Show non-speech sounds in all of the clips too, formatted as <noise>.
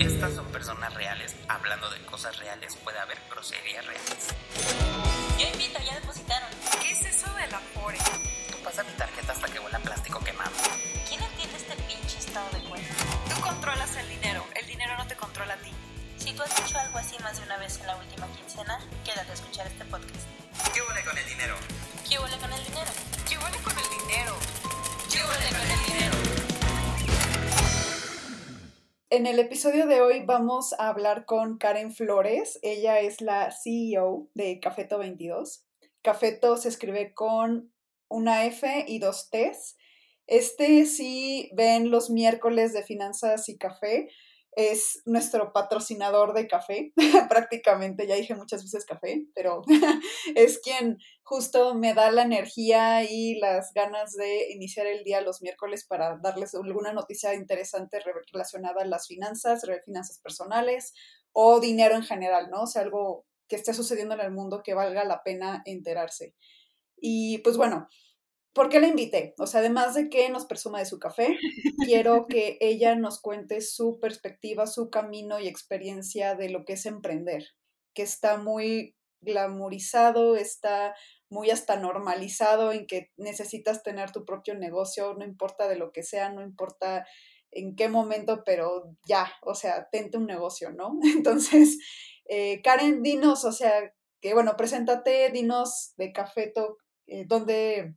Estas son personas reales. Hablando de cosas reales, puede haber groserías reales. Yo invito, ya depositaron. En el episodio de hoy vamos a hablar con Karen Flores. Ella es la CEO de Cafeto 22. Cafeto se escribe con una F y dos T's. Este sí ven los miércoles de finanzas y café. Es nuestro patrocinador de café, <laughs> prácticamente, ya dije muchas veces café, pero <laughs> es quien justo me da la energía y las ganas de iniciar el día los miércoles para darles alguna noticia interesante relacionada a las finanzas, finanzas personales o dinero en general, ¿no? O sea, algo que esté sucediendo en el mundo que valga la pena enterarse. Y pues bueno, ¿Por qué la invité? O sea, además de que nos presuma de su café, quiero que ella nos cuente su perspectiva, su camino y experiencia de lo que es emprender, que está muy glamorizado, está muy hasta normalizado en que necesitas tener tu propio negocio, no importa de lo que sea, no importa en qué momento, pero ya, o sea, tente un negocio, ¿no? <laughs> Entonces, eh, Karen, dinos, o sea, que bueno, preséntate, dinos de Cafeto, eh, dónde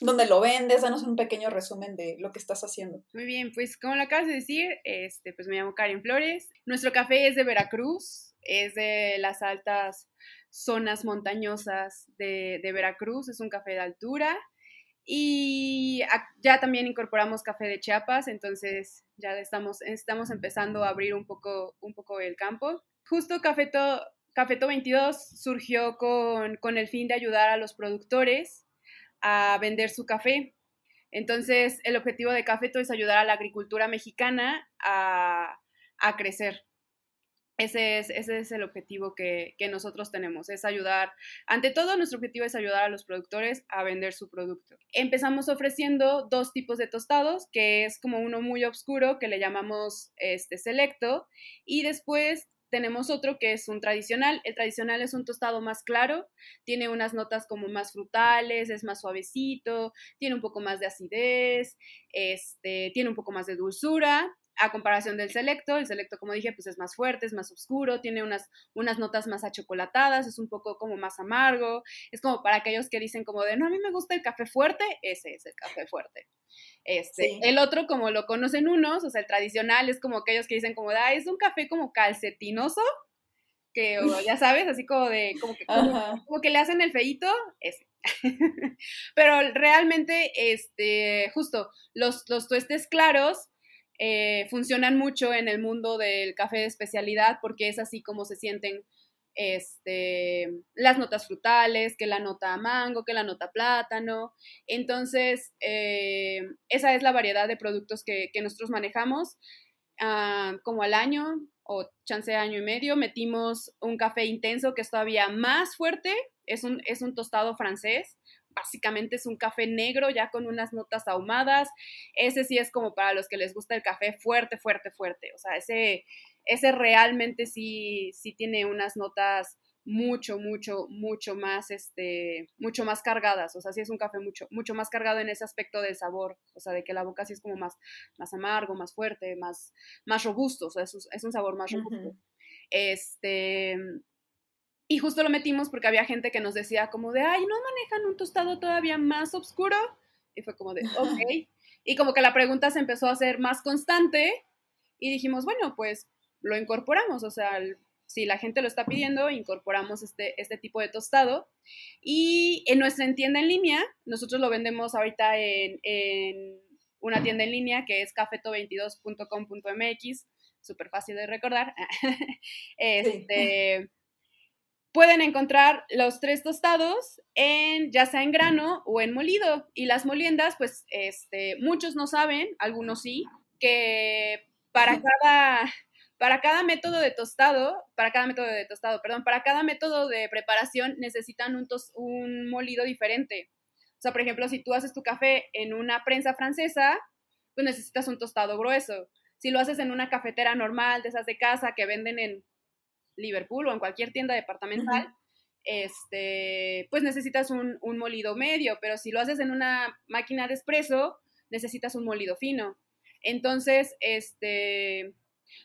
donde lo vendes, danos un pequeño resumen de lo que estás haciendo. Muy bien, pues como lo acabas de decir, este, pues me llamo Karen Flores. Nuestro café es de Veracruz, es de las altas zonas montañosas de, de Veracruz, es un café de altura. Y ya también incorporamos café de Chiapas, entonces ya estamos, estamos empezando a abrir un poco, un poco el campo. Justo Cafeto, Cafeto 22 surgió con, con el fin de ayudar a los productores a vender su café. Entonces, el objetivo de Cafeto es ayudar a la agricultura mexicana a, crecer. Ese es, ese es, el objetivo que, nosotros tenemos, es ayudar, ante todo nuestro objetivo es ayudar a los productores a vender su producto. Empezamos ofreciendo dos tipos de tostados, que es como uno muy oscuro que le llamamos este selecto, y después tenemos otro que es un tradicional. El tradicional es un tostado más claro, tiene unas notas como más frutales, es más suavecito, tiene un poco más de acidez, este, tiene un poco más de dulzura a comparación del selecto, el selecto, como dije, pues es más fuerte, es más oscuro, tiene unas, unas notas más achocolatadas, es un poco como más amargo, es como para aquellos que dicen como de, no, a mí me gusta el café fuerte, ese es el café fuerte. Este, El otro, como lo conocen unos, o sea, el tradicional es como aquellos que dicen como, de, ah, es un café como calcetinoso, que ya sabes, así como de, como que, como, que le hacen el feito, ese. <laughs> Pero realmente, este, justo, los, los tuestes claros eh, funcionan mucho en el mundo del café de especialidad porque es así como se sienten este, las notas frutales, que la nota mango, que la nota plátano. Entonces, eh, esa es la variedad de productos que, nosotros manejamos. Ah, como al año o chance año y medio, metimos un café intenso que es todavía más fuerte, es un, es un tostado francés básicamente es un café negro ya con unas notas ahumadas. Ese sí es como para los que les gusta el café fuerte, fuerte, fuerte. O sea, ese, ese realmente sí, sí tiene unas notas mucho, mucho, mucho más, este, mucho más cargadas. O sea, sí es un café mucho, mucho más cargado en ese aspecto del sabor. O sea, de que la boca sí es como más, más amargo, más fuerte, más, más robusto. O sea, es, un sabor más robusto. Este, y justo lo metimos porque había gente que nos decía como de, ay, ¿no manejan un tostado todavía más oscuro? Y fue como de, <laughs> ok. Y como que la pregunta se empezó a hacer más constante y dijimos, bueno, pues lo incorporamos, o sea, si la gente lo está pidiendo, incorporamos este, este tipo de tostado. Y en nuestra tienda en línea, nosotros lo vendemos ahorita en, en una tienda en línea que es cafeto22.com.mx, súper fácil de recordar. <laughs> este, pueden encontrar los tres tostados en ya sea en grano o en molido. Y las moliendas, pues este, muchos no saben, algunos sí, que para cada, para cada método de tostado, para cada método de tostado, perdón, para cada método de preparación necesitan un, un molido diferente. O sea, por ejemplo, si tú haces tu café en una prensa francesa, pues necesitas un tostado grueso. Si lo haces en una cafetera normal, de esas de casa que venden en Liverpool o en cualquier tienda departamental, este, pues necesitas un, un, molido medio, pero si lo haces en una máquina de espresso, necesitas un molido fino. Entonces, este,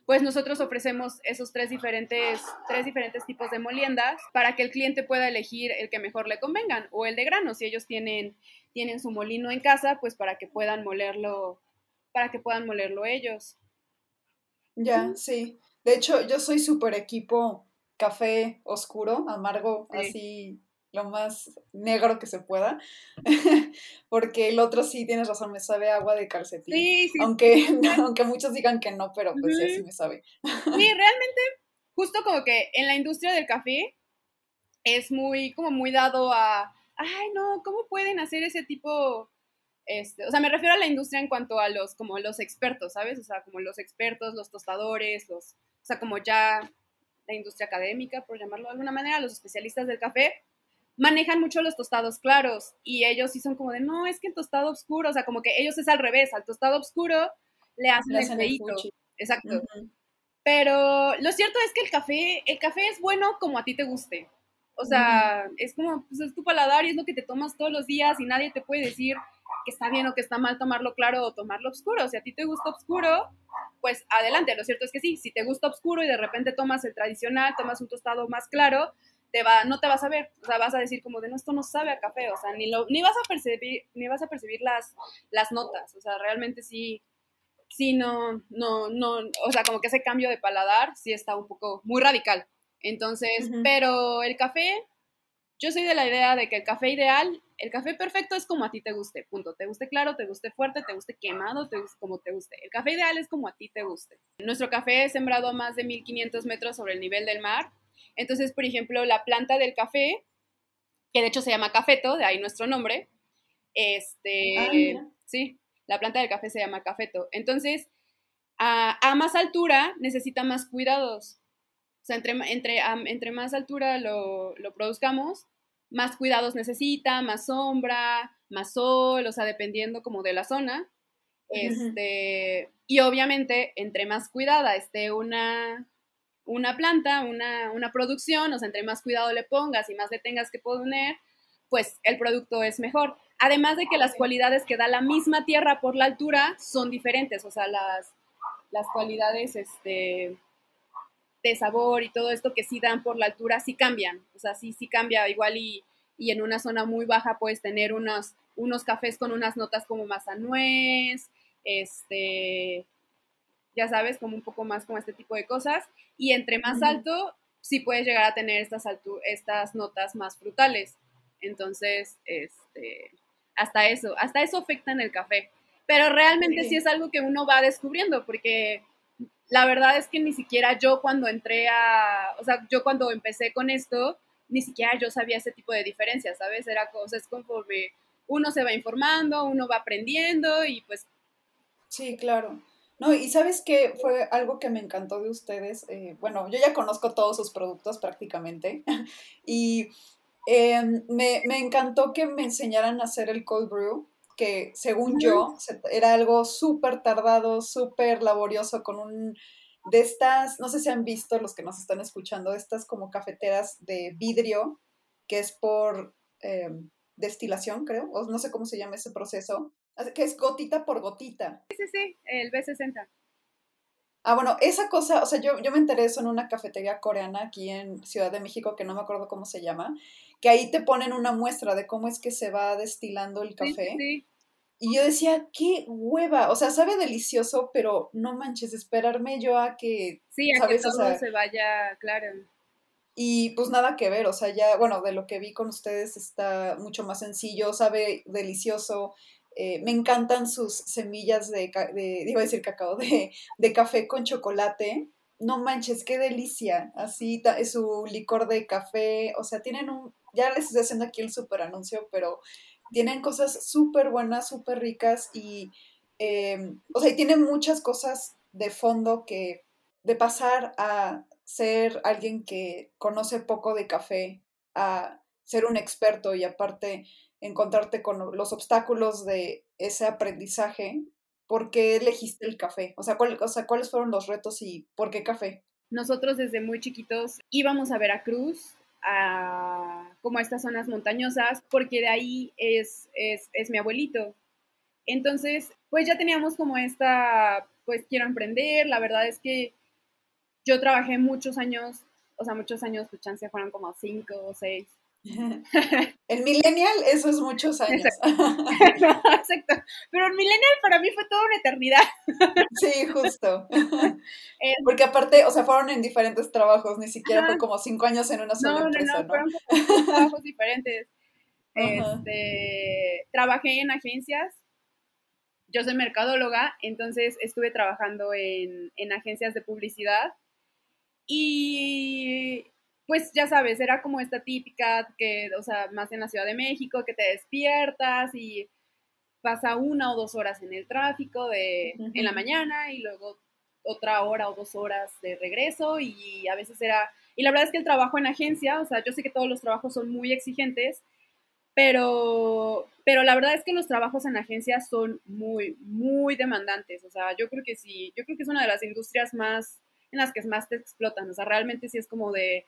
pues nosotros ofrecemos esos tres diferentes, tres diferentes tipos de moliendas para que el cliente pueda elegir el que mejor le convengan o el de grano, si ellos tienen, tienen su molino en casa, pues para que puedan molerlo, para que puedan molerlo ellos. Ya, sí. De hecho, yo soy súper equipo café oscuro, amargo, así lo más negro que se pueda, <laughs> porque el otro sí, tienes razón, me sabe agua de calcetín. Sí, sí. Aunque, <laughs> aunque muchos digan que no, pero pues sí, sí me sabe. sí, <laughs> realmente, justo como que en la industria del café es muy, como muy dado a, ay, no, ¿cómo pueden hacer ese tipo, este, o sea, me refiero a la industria en cuanto a los, como los expertos, ¿sabes? O sea, como los expertos, los tostadores, los, o sea, como ya la industria académica, por llamarlo de alguna manera, los especialistas del café, manejan mucho los tostados claros y ellos sí son como de, no, es que el tostado oscuro, o sea, como que ellos es al revés, al tostado oscuro le hacen, el feito. Exacto. Pero lo cierto es que el café, el café es bueno como a ti te guste. O sea, es como, pues es tu paladar y es lo que te tomas todos los días y nadie te puede decir que está bien o que está mal tomarlo claro o tomarlo oscuro. Si a ti te gusta oscuro, pues adelante. Lo cierto es que sí, si te gusta oscuro y de repente tomas el tradicional, tomas un tostado más claro, te va, no te vas a ver, o sea, vas a decir como de no, esto no sabe a café, o sea, ni, lo, ni vas a percibir, ni vas a percibir las, las notas, o sea, realmente sí, sí, no, no, no, o sea, como que ese cambio de paladar sí está un poco muy radical. Entonces, pero el café, yo soy de la idea de que el café ideal, el café perfecto es como a ti te guste, punto. Te guste claro, te guste fuerte, te guste quemado, te guste como te guste. El café ideal es como a ti te guste. Nuestro café es sembrado a más de 1500 metros sobre el nivel del mar entonces, por ejemplo, la planta del café, que de hecho se llama cafeto, de ahí nuestro nombre, este, ah, sí, la planta del café se llama cafeto. Entonces, a, más altura necesita más cuidados. O sea, entre, entre, entre más altura lo, produzcamos, más cuidados necesita, más sombra, más sol, o sea, dependiendo como de la zona. Este, y obviamente, entre más cuidada esté una, una planta, una, una, producción, o sea, entre más cuidado le pongas y más le tengas que poner, pues el producto es mejor. Además de que las cualidades que da la misma tierra por la altura son diferentes, o sea, las, las cualidades este, sabor y todo esto que sí dan por la altura sí cambian, o sea, sí, sí cambia igual y, y en una zona muy baja puedes tener unos, unos cafés con unas notas como más a nuez, este, ya sabes, como un poco más como este tipo de cosas. Y entre más alto, sí puedes llegar a tener estas, estas notas más frutales. Entonces, este, hasta eso, hasta eso afecta en el café. Pero realmente sí. es algo que uno va descubriendo, porque la verdad es que ni siquiera yo cuando entré a, o sea, yo cuando empecé con esto, ni siquiera yo sabía ese tipo de diferencias, ¿sabes? Era cosas conforme uno se va informando, uno va aprendiendo y pues... Sí, claro. No, y sabes que fue algo que me encantó de ustedes. Eh, bueno, yo ya conozco todos sus productos prácticamente. <laughs> y em, me, encantó que me enseñaran a hacer el cold brew, que según yo era algo súper tardado, súper laborioso, con un de estas, no sé si han visto los que nos están escuchando, estas como cafeteras de vidrio, que es por em, destilación, creo, o no sé cómo se llama ese proceso, que es gotita por gotita. Sí, sí, sí, el B60. Ah, bueno, esa cosa, o sea, yo, yo me enteré eso en una cafetería coreana aquí en Ciudad de México, que no me acuerdo cómo se llama, que ahí te ponen una muestra de cómo es que se va destilando el café. Sí, Y yo decía, qué hueva, o sea, sabe delicioso, pero no manches, esperarme yo a que... Sí, a que todo se vaya, claro. Y pues nada que ver, o sea, ya, bueno, de lo que vi con ustedes está mucho más sencillo, sabe delicioso, eh, me encantan sus semillas de, iba a decir cacao, de, de, café con chocolate. No manches, qué delicia. Así, es su licor de café. O sea, tienen un, ya les estoy haciendo aquí el super anuncio, pero tienen cosas súper buenas, súper ricas y, em, o sea, tienen muchas cosas de fondo que, de pasar a ser alguien que conoce poco de café, a ser un experto y aparte encontrarte con los obstáculos de ese aprendizaje, ¿por qué elegiste el café? O sea, ¿cuál, o sea, ¿cuáles fueron los retos y por qué café? Nosotros desde muy chiquitos íbamos a Veracruz, a, como a estas zonas montañosas, porque de ahí es, es, es mi abuelito. Entonces, pues ya teníamos como esta, pues quiero emprender, la verdad es que yo trabajé muchos años, o sea, muchos años, pues chance fueron como cinco o seis. <laughs> el millennial, eso es muchos años. <laughs> Exacto. Pero el millennial para mí fue toda una eternidad. sí, justo. Eh, <laughs> Porque aparte, o sea, fueron en diferentes trabajos, ni siquiera fue como cinco años en una sola empresa, ¿no? No, no, fueron como trabajos diferentes. Este, trabajé en agencias. Yo soy mercadóloga, entonces estuve trabajando en, en agencias de publicidad y pues ya sabes, era como esta típica que, o sea, más en la Ciudad de México, que te despiertas y pasa una o dos horas en el tráfico de, en la mañana y luego otra hora o dos horas de regreso y a veces era, y la verdad es que el trabajo en agencia, o sea, yo sé que todos los trabajos son muy exigentes, pero, pero la verdad es que los trabajos en agencia son muy, muy demandantes, o sea, yo creo que sí, yo creo que es una de las industrias más en las que más te explotan. O sea, realmente sí es como de,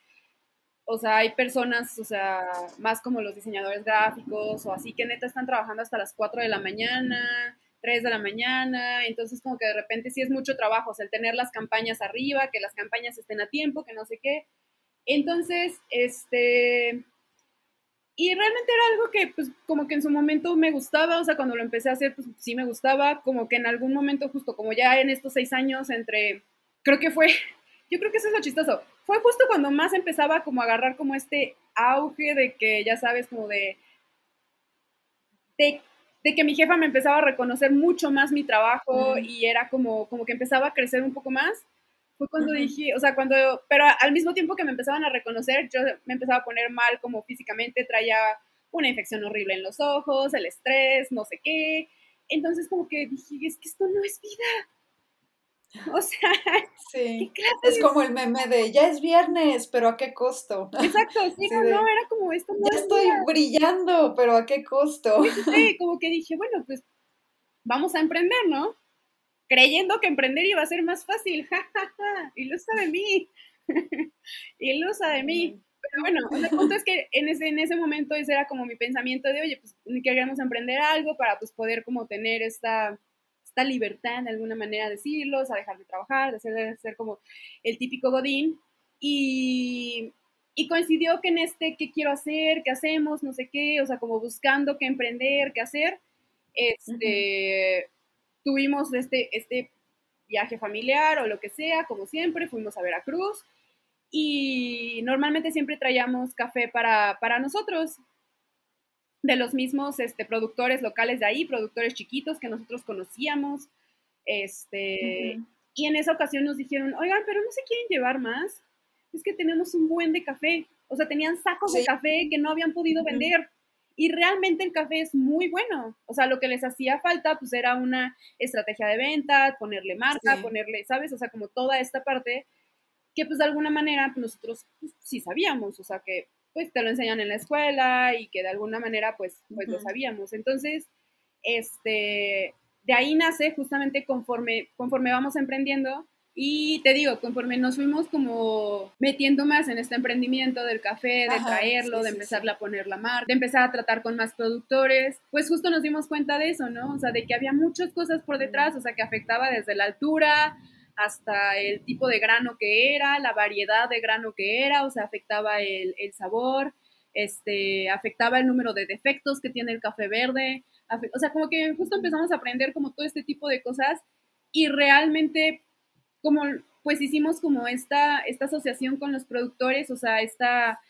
o sea, hay personas, o sea, más como los diseñadores gráficos o así que neta están trabajando hasta las 4 de la mañana, 3 de la mañana, entonces como que de repente sí es mucho trabajo, o sea, el tener las campañas arriba, que las campañas estén a tiempo, que no sé qué. Entonces, este... Y realmente era algo que, pues, como que en su momento me gustaba, o sea, cuando lo empecé a hacer, pues sí me gustaba, como que en algún momento, justo como ya en estos seis años, entre creo que fue, <laughs> yo creo que eso es lo chistoso. Fue justo cuando más empezaba como a agarrar como este auge de que, ya sabes, como de, de, que mi jefa me empezaba a reconocer mucho más mi trabajo y era como, como que empezaba a crecer un poco más. Fue cuando dije, o sea, cuando, pero al mismo tiempo que me empezaban a reconocer, yo me empezaba a poner mal como físicamente, traía una infección horrible en los ojos, el estrés, no sé qué. Entonces como que dije, es que esto no es vida <laughs> O sea, sí. es como el meme de ya es viernes, pero ¿a qué costo? <laughs> Exacto, sí, no, no, era como esto. ya estoy brillando, pero ¿a qué costo? Sí, <laughs> como que dije, bueno, pues vamos a emprender, ¿no? Creyendo que emprender iba a ser más fácil, jajaja, ilusa de mí, ilusa de mí. Pero bueno, el punto es que en ese, en ese momento ese era como mi pensamiento de, oye, pues queríamos emprender algo para pues poder como tener esta esta libertad, de alguna manera, decirlo, o sea, dejar de trabajar, de ser, ser como el típico Godín. Y, y coincidió que en este, ¿qué quiero hacer? ¿Qué hacemos? No sé qué, o sea, como buscando qué emprender, qué hacer. Este, Tuvimos este, este viaje familiar o lo que sea, como siempre, fuimos a Veracruz y normalmente siempre traíamos café para, para nosotros de los mismos este, productores locales de ahí, productores chiquitos que nosotros conocíamos. Este, Y en esa ocasión nos dijeron, oigan, pero no se quieren llevar más. Es que tenemos un buen de café. O sea, tenían sacos de café que no habían podido vender. Y realmente el café es muy bueno. O sea, lo que les hacía falta, pues era una estrategia de venta, ponerle marca, ponerle, ¿sabes? O sea, como toda esta parte que pues de alguna manera pues, nosotros pues, sí sabíamos. O sea, que pues te lo enseñan en la escuela y que de alguna manera pues, pues lo sabíamos. Entonces, este, de ahí nace justamente conforme, conforme vamos emprendiendo y te digo, conforme nos fuimos como metiendo más en este emprendimiento del café, de traerlo, de empezar a poner la marca, de empezar a tratar con más productores, pues justo nos dimos cuenta de eso, ¿no? O sea, de que había muchas cosas por detrás, o sea, que afectaba desde la altura, hasta el tipo de grano que era, la variedad de grano que era, o sea, afectaba el, sabor, este, afectaba el número de defectos que tiene el café verde, o sea, como que justo empezamos a aprender como todo este tipo de cosas y realmente como pues hicimos como esta, esta asociación con los productores, o sea, esta,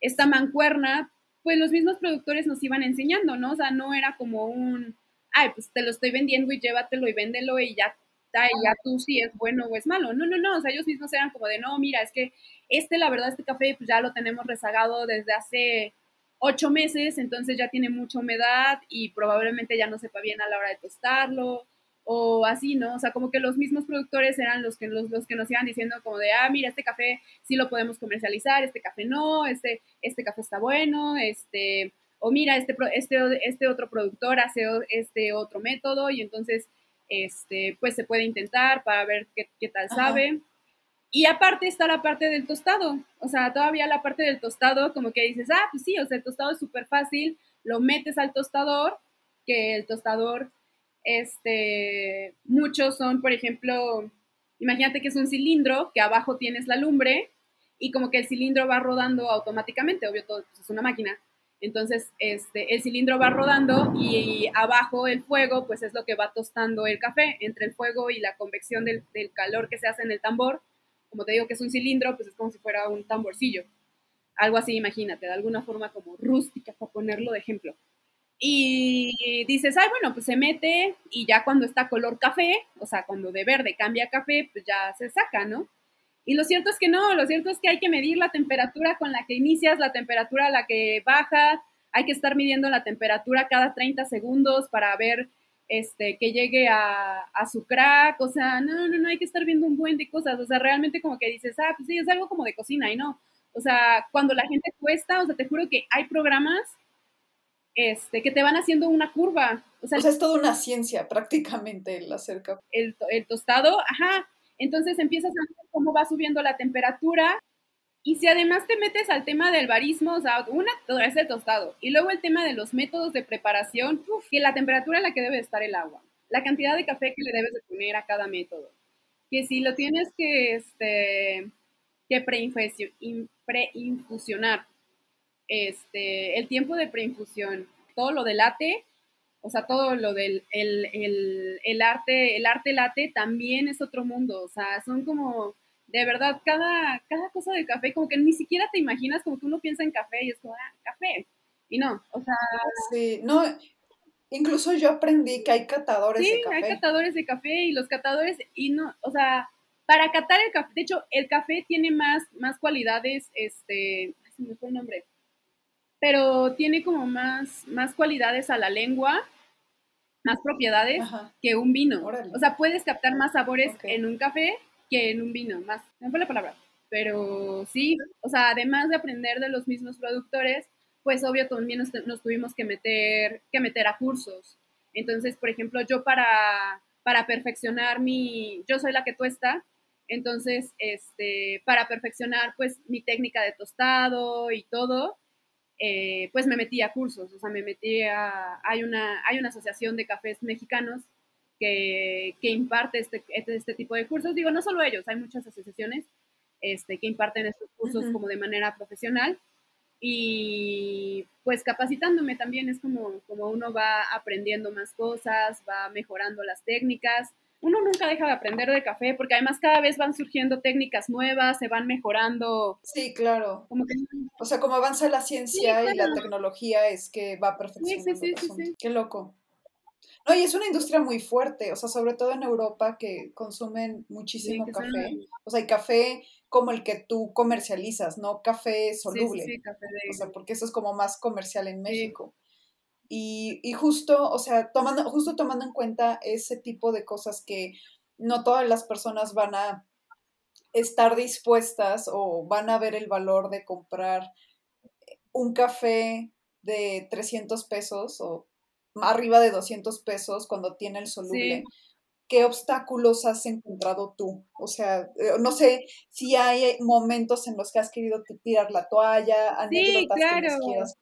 esta mancuerna, pues los mismos productores nos iban enseñando, ¿no? O sea, no era como un, ay, pues te lo estoy vendiendo y llévatelo y véndelo y ya y ya tú si es bueno o es malo. No, no, no, o sea, ellos mismos eran como de, no, mira, es que este, la verdad, este café pues ya lo tenemos rezagado desde hace ocho meses, entonces ya tiene mucha humedad y probablemente ya no sepa bien a la hora de tostarlo o así, ¿no? O sea, como que los mismos productores eran los que, los, los que nos iban diciendo como de, ah, mira, este café sí lo podemos comercializar, este café no, este, este café está bueno, este, o mira, este, este, este otro productor hace este otro método y entonces este, pues se puede intentar para ver qué, qué tal Ajá. sabe. Y aparte está la parte del tostado, o sea, todavía la parte del tostado, como que dices, ah, pues sí, o sea, el tostado es súper fácil, lo metes al tostador, que el tostador, este, muchos son, por ejemplo, imagínate que es un cilindro, que abajo tienes la lumbre, y como que el cilindro va rodando automáticamente, obvio, todo pues, es una máquina. Entonces, este, el cilindro va rodando y abajo el fuego, pues es lo que va tostando el café. Entre el fuego y la convección del, calor que se hace en el tambor, como te digo que es un cilindro, pues es como si fuera un tamborcillo. Algo así, imagínate, de alguna forma como rústica, para ponerlo de ejemplo. Y dices, ay, bueno, pues se mete y ya cuando está color café, o sea, cuando de verde cambia a café, pues ya se saca, ¿no? Y lo cierto es que no, lo cierto es que hay que medir la temperatura con la que inicias, la temperatura a la que baja, hay que estar midiendo la temperatura cada 30 segundos para ver este, que llegue a, a su crack, o sea, no, no, no, hay que estar viendo un buen de cosas, o sea, realmente como que dices, ah, pues sí, es algo como de cocina y no, o sea, cuando la gente cuesta, o sea, te juro que hay programas este, que te van haciendo una curva, o sea, O sea, es toda una ciencia prácticamente el hacer café. el, el tostado, ajá, entonces empiezas a ver cómo va subiendo la temperatura. Y si además te metes al tema del barismo, o sea, una es el tostado. Y luego el tema de los métodos de preparación, uf, que la temperatura a la que debe estar el agua, la cantidad de café que le debes de poner a cada método, que si lo tienes que, este, que preinfusio- in- preinfusionar, este, el tiempo de preinfusión, todo lo del latte, o sea, todo lo del el, el- el arte, el arte late también es otro mundo, o sea, son como, de verdad, cada, cada cosa del café, como que ni siquiera te imaginas, como que uno piensa en café y es como, ah, café, y no, o sea, Sí, no, incluso yo aprendí que hay catadores sí, de café. hay catadores de café y los catadores, y no, o sea, para catar el café, de hecho, el café tiene más, más cualidades, este, ay, se me fue el nombre, pero tiene como más, más cualidades a la lengua, más propiedades Ajá. que un vino. Órale. O sea, puedes captar más sabores Ok. en un café que en un vino, más, no fue la palabra, pero sí, o sea, además de aprender de los mismos productores, pues obvio también nos, nos tuvimos que meter, que meter a cursos. Entonces, por ejemplo, yo para, para perfeccionar mi, yo soy la que tuesta, entonces, este, para perfeccionar pues mi técnica de tostado y todo, eh, pues me metí a cursos, o sea, me metí a, hay una, hay una asociación de cafés mexicanos que, que imparte este, este, este tipo de cursos, digo, no solo ellos, hay muchas asociaciones este, que imparten estos cursos como de manera profesional y pues capacitándome también es como, como uno va aprendiendo más cosas, va mejorando las técnicas. Uno nunca deja de aprender de café porque además cada vez van surgiendo técnicas nuevas, se van mejorando, Sí, claro. como que O sea, como avanza la ciencia y la tecnología es que va perfeccionando sí, sí, sí. Qué loco. No, y es una industria muy fuerte, o sea, sobre todo en Europa que consumen muchísimo que son- café. O sea, y café como el que tú comercializas, no café soluble. sí, sí, café de- O sea, porque eso es como más comercial en. México. Y, y justo, o sea, tomando, justo tomando en cuenta ese tipo de cosas que no todas las personas van a estar dispuestas o van a ver el valor de comprar un café de 300 pesos o arriba de 200 pesos cuando tiene el soluble. ¿Qué obstáculos has encontrado tú? O sea, eh, no sé si hay momentos en los que has querido tirar la toalla, anécdotas que claro. nos quieras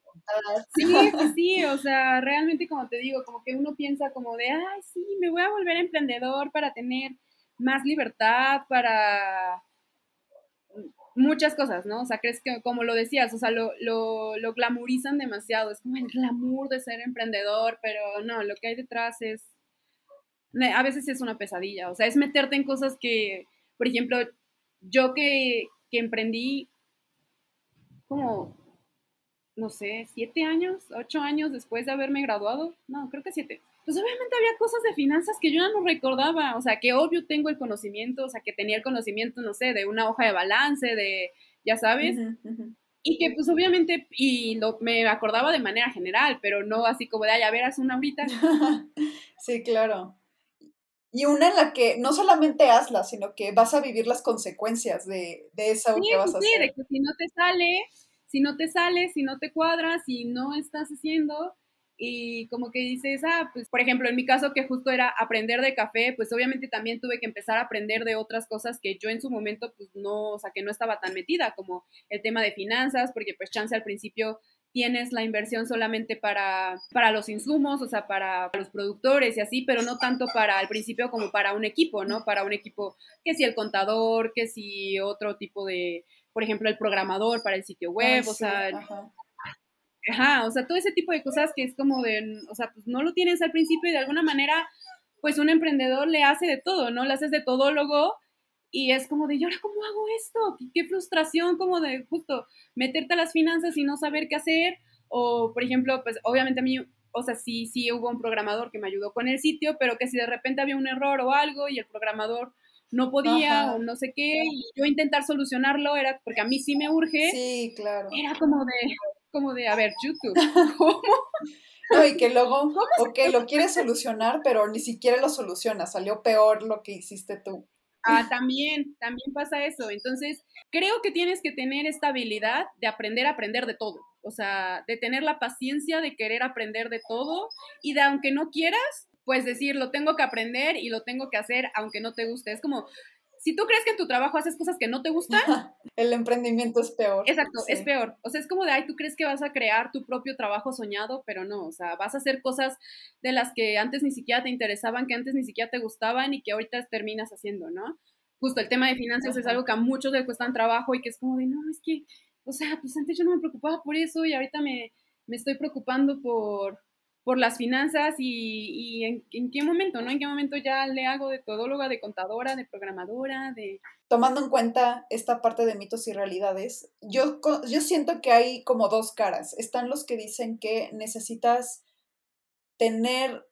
Sí, pues sí, o sea, realmente como te digo, como que uno piensa como de, ay, sí, me voy a volver emprendedor para tener más libertad, para muchas cosas, ¿no? O sea, crees que, como lo decías, o sea, lo, lo, lo glamorizan demasiado, es como el glamour de ser emprendedor, pero no, lo que hay detrás es, a veces es una pesadilla, o sea, es meterte en cosas que, por ejemplo, yo que, que emprendí como, no sé, siete años, ocho años después de haberme graduado, no, creo que siete. Pues obviamente había cosas de finanzas que yo ya no recordaba, o sea, que obvio tengo el conocimiento, o sea, que tenía el conocimiento, no sé, de una hoja de balance, de, ya sabes, y que pues obviamente, y lo, me acordaba de manera general, pero no así como de, ay, a ver, haz una ahorita. <laughs> sí, claro. Y una en la que no solamente hazla, sino que vas a vivir las consecuencias de, de eso Sí, que vas a pues sí, hacer. de que si no te sale, si no te sale, si no te cuadra, si no estás haciendo, y como que dices, ah, pues por ejemplo, en mi caso que justo era aprender de café, pues obviamente también tuve que empezar a aprender de otras cosas que yo en su momento pues no, o sea, que no estaba tan metida, como el tema de finanzas, porque pues chance al principio tienes la inversión solamente para, para los insumos, o sea, para los productores y así, pero no tanto para al principio como para un equipo, ¿no? Para un equipo que si el contador, que si otro tipo de, por ejemplo, el programador para el sitio web, Ah, o sí, sea, ajá. Ajá, o sea, todo ese tipo de cosas que es como de, o sea, pues no lo tienes al principio y de alguna manera, pues un emprendedor le hace de todo, ¿no? Le haces de todólogo y es como de, ¿y ahora cómo hago esto? Qué, qué frustración como de justo meterte a las finanzas y no saber qué hacer. O, por ejemplo, pues obviamente a mí, o sea, sí, sí hubo un programador que me ayudó con el sitio, pero que si de repente había un error o algo y el programador no podía Ajá. o no sé qué, y yo intentar solucionarlo era porque a mí sí me urge, Sí, claro. era como de, como de, a ver, YouTube, <laughs> ¿cómo? No, y que luego, ok, lo quieres solucionar, pero ni siquiera lo soluciona, salió peor lo que hiciste tú. Ah, también, también pasa eso. Entonces, creo que tienes que tener esta habilidad de aprender a aprender de todo. O sea, de tener la paciencia de querer aprender de todo y de aunque no quieras, pues decir, lo tengo que aprender y lo tengo que hacer aunque no te guste. Es como, si tú crees que en tu trabajo haces cosas que no te gustan, <laughs> El emprendimiento es peor. Exacto, Sí. es peor. O sea, es como de, ay, tú crees que vas a crear tu propio trabajo soñado, pero no, o sea, vas a hacer cosas de las que antes ni siquiera te interesaban, que antes ni siquiera te gustaban y que ahorita terminas haciendo, ¿no? Justo el tema de finanzas es Ajá. algo que a muchos les cuestan trabajo y que es como de, no, es que, o sea, pues antes yo no me preocupaba por eso y ahorita me, me estoy preocupando por, por las finanzas y, y en, qué momento, ¿no? En qué momento ya le hago de todóloga, de contadora, de programadora, de... Tomando en cuenta esta parte de mitos y realidades, yo, yo siento que hay como dos caras. Están los que dicen que necesitas tener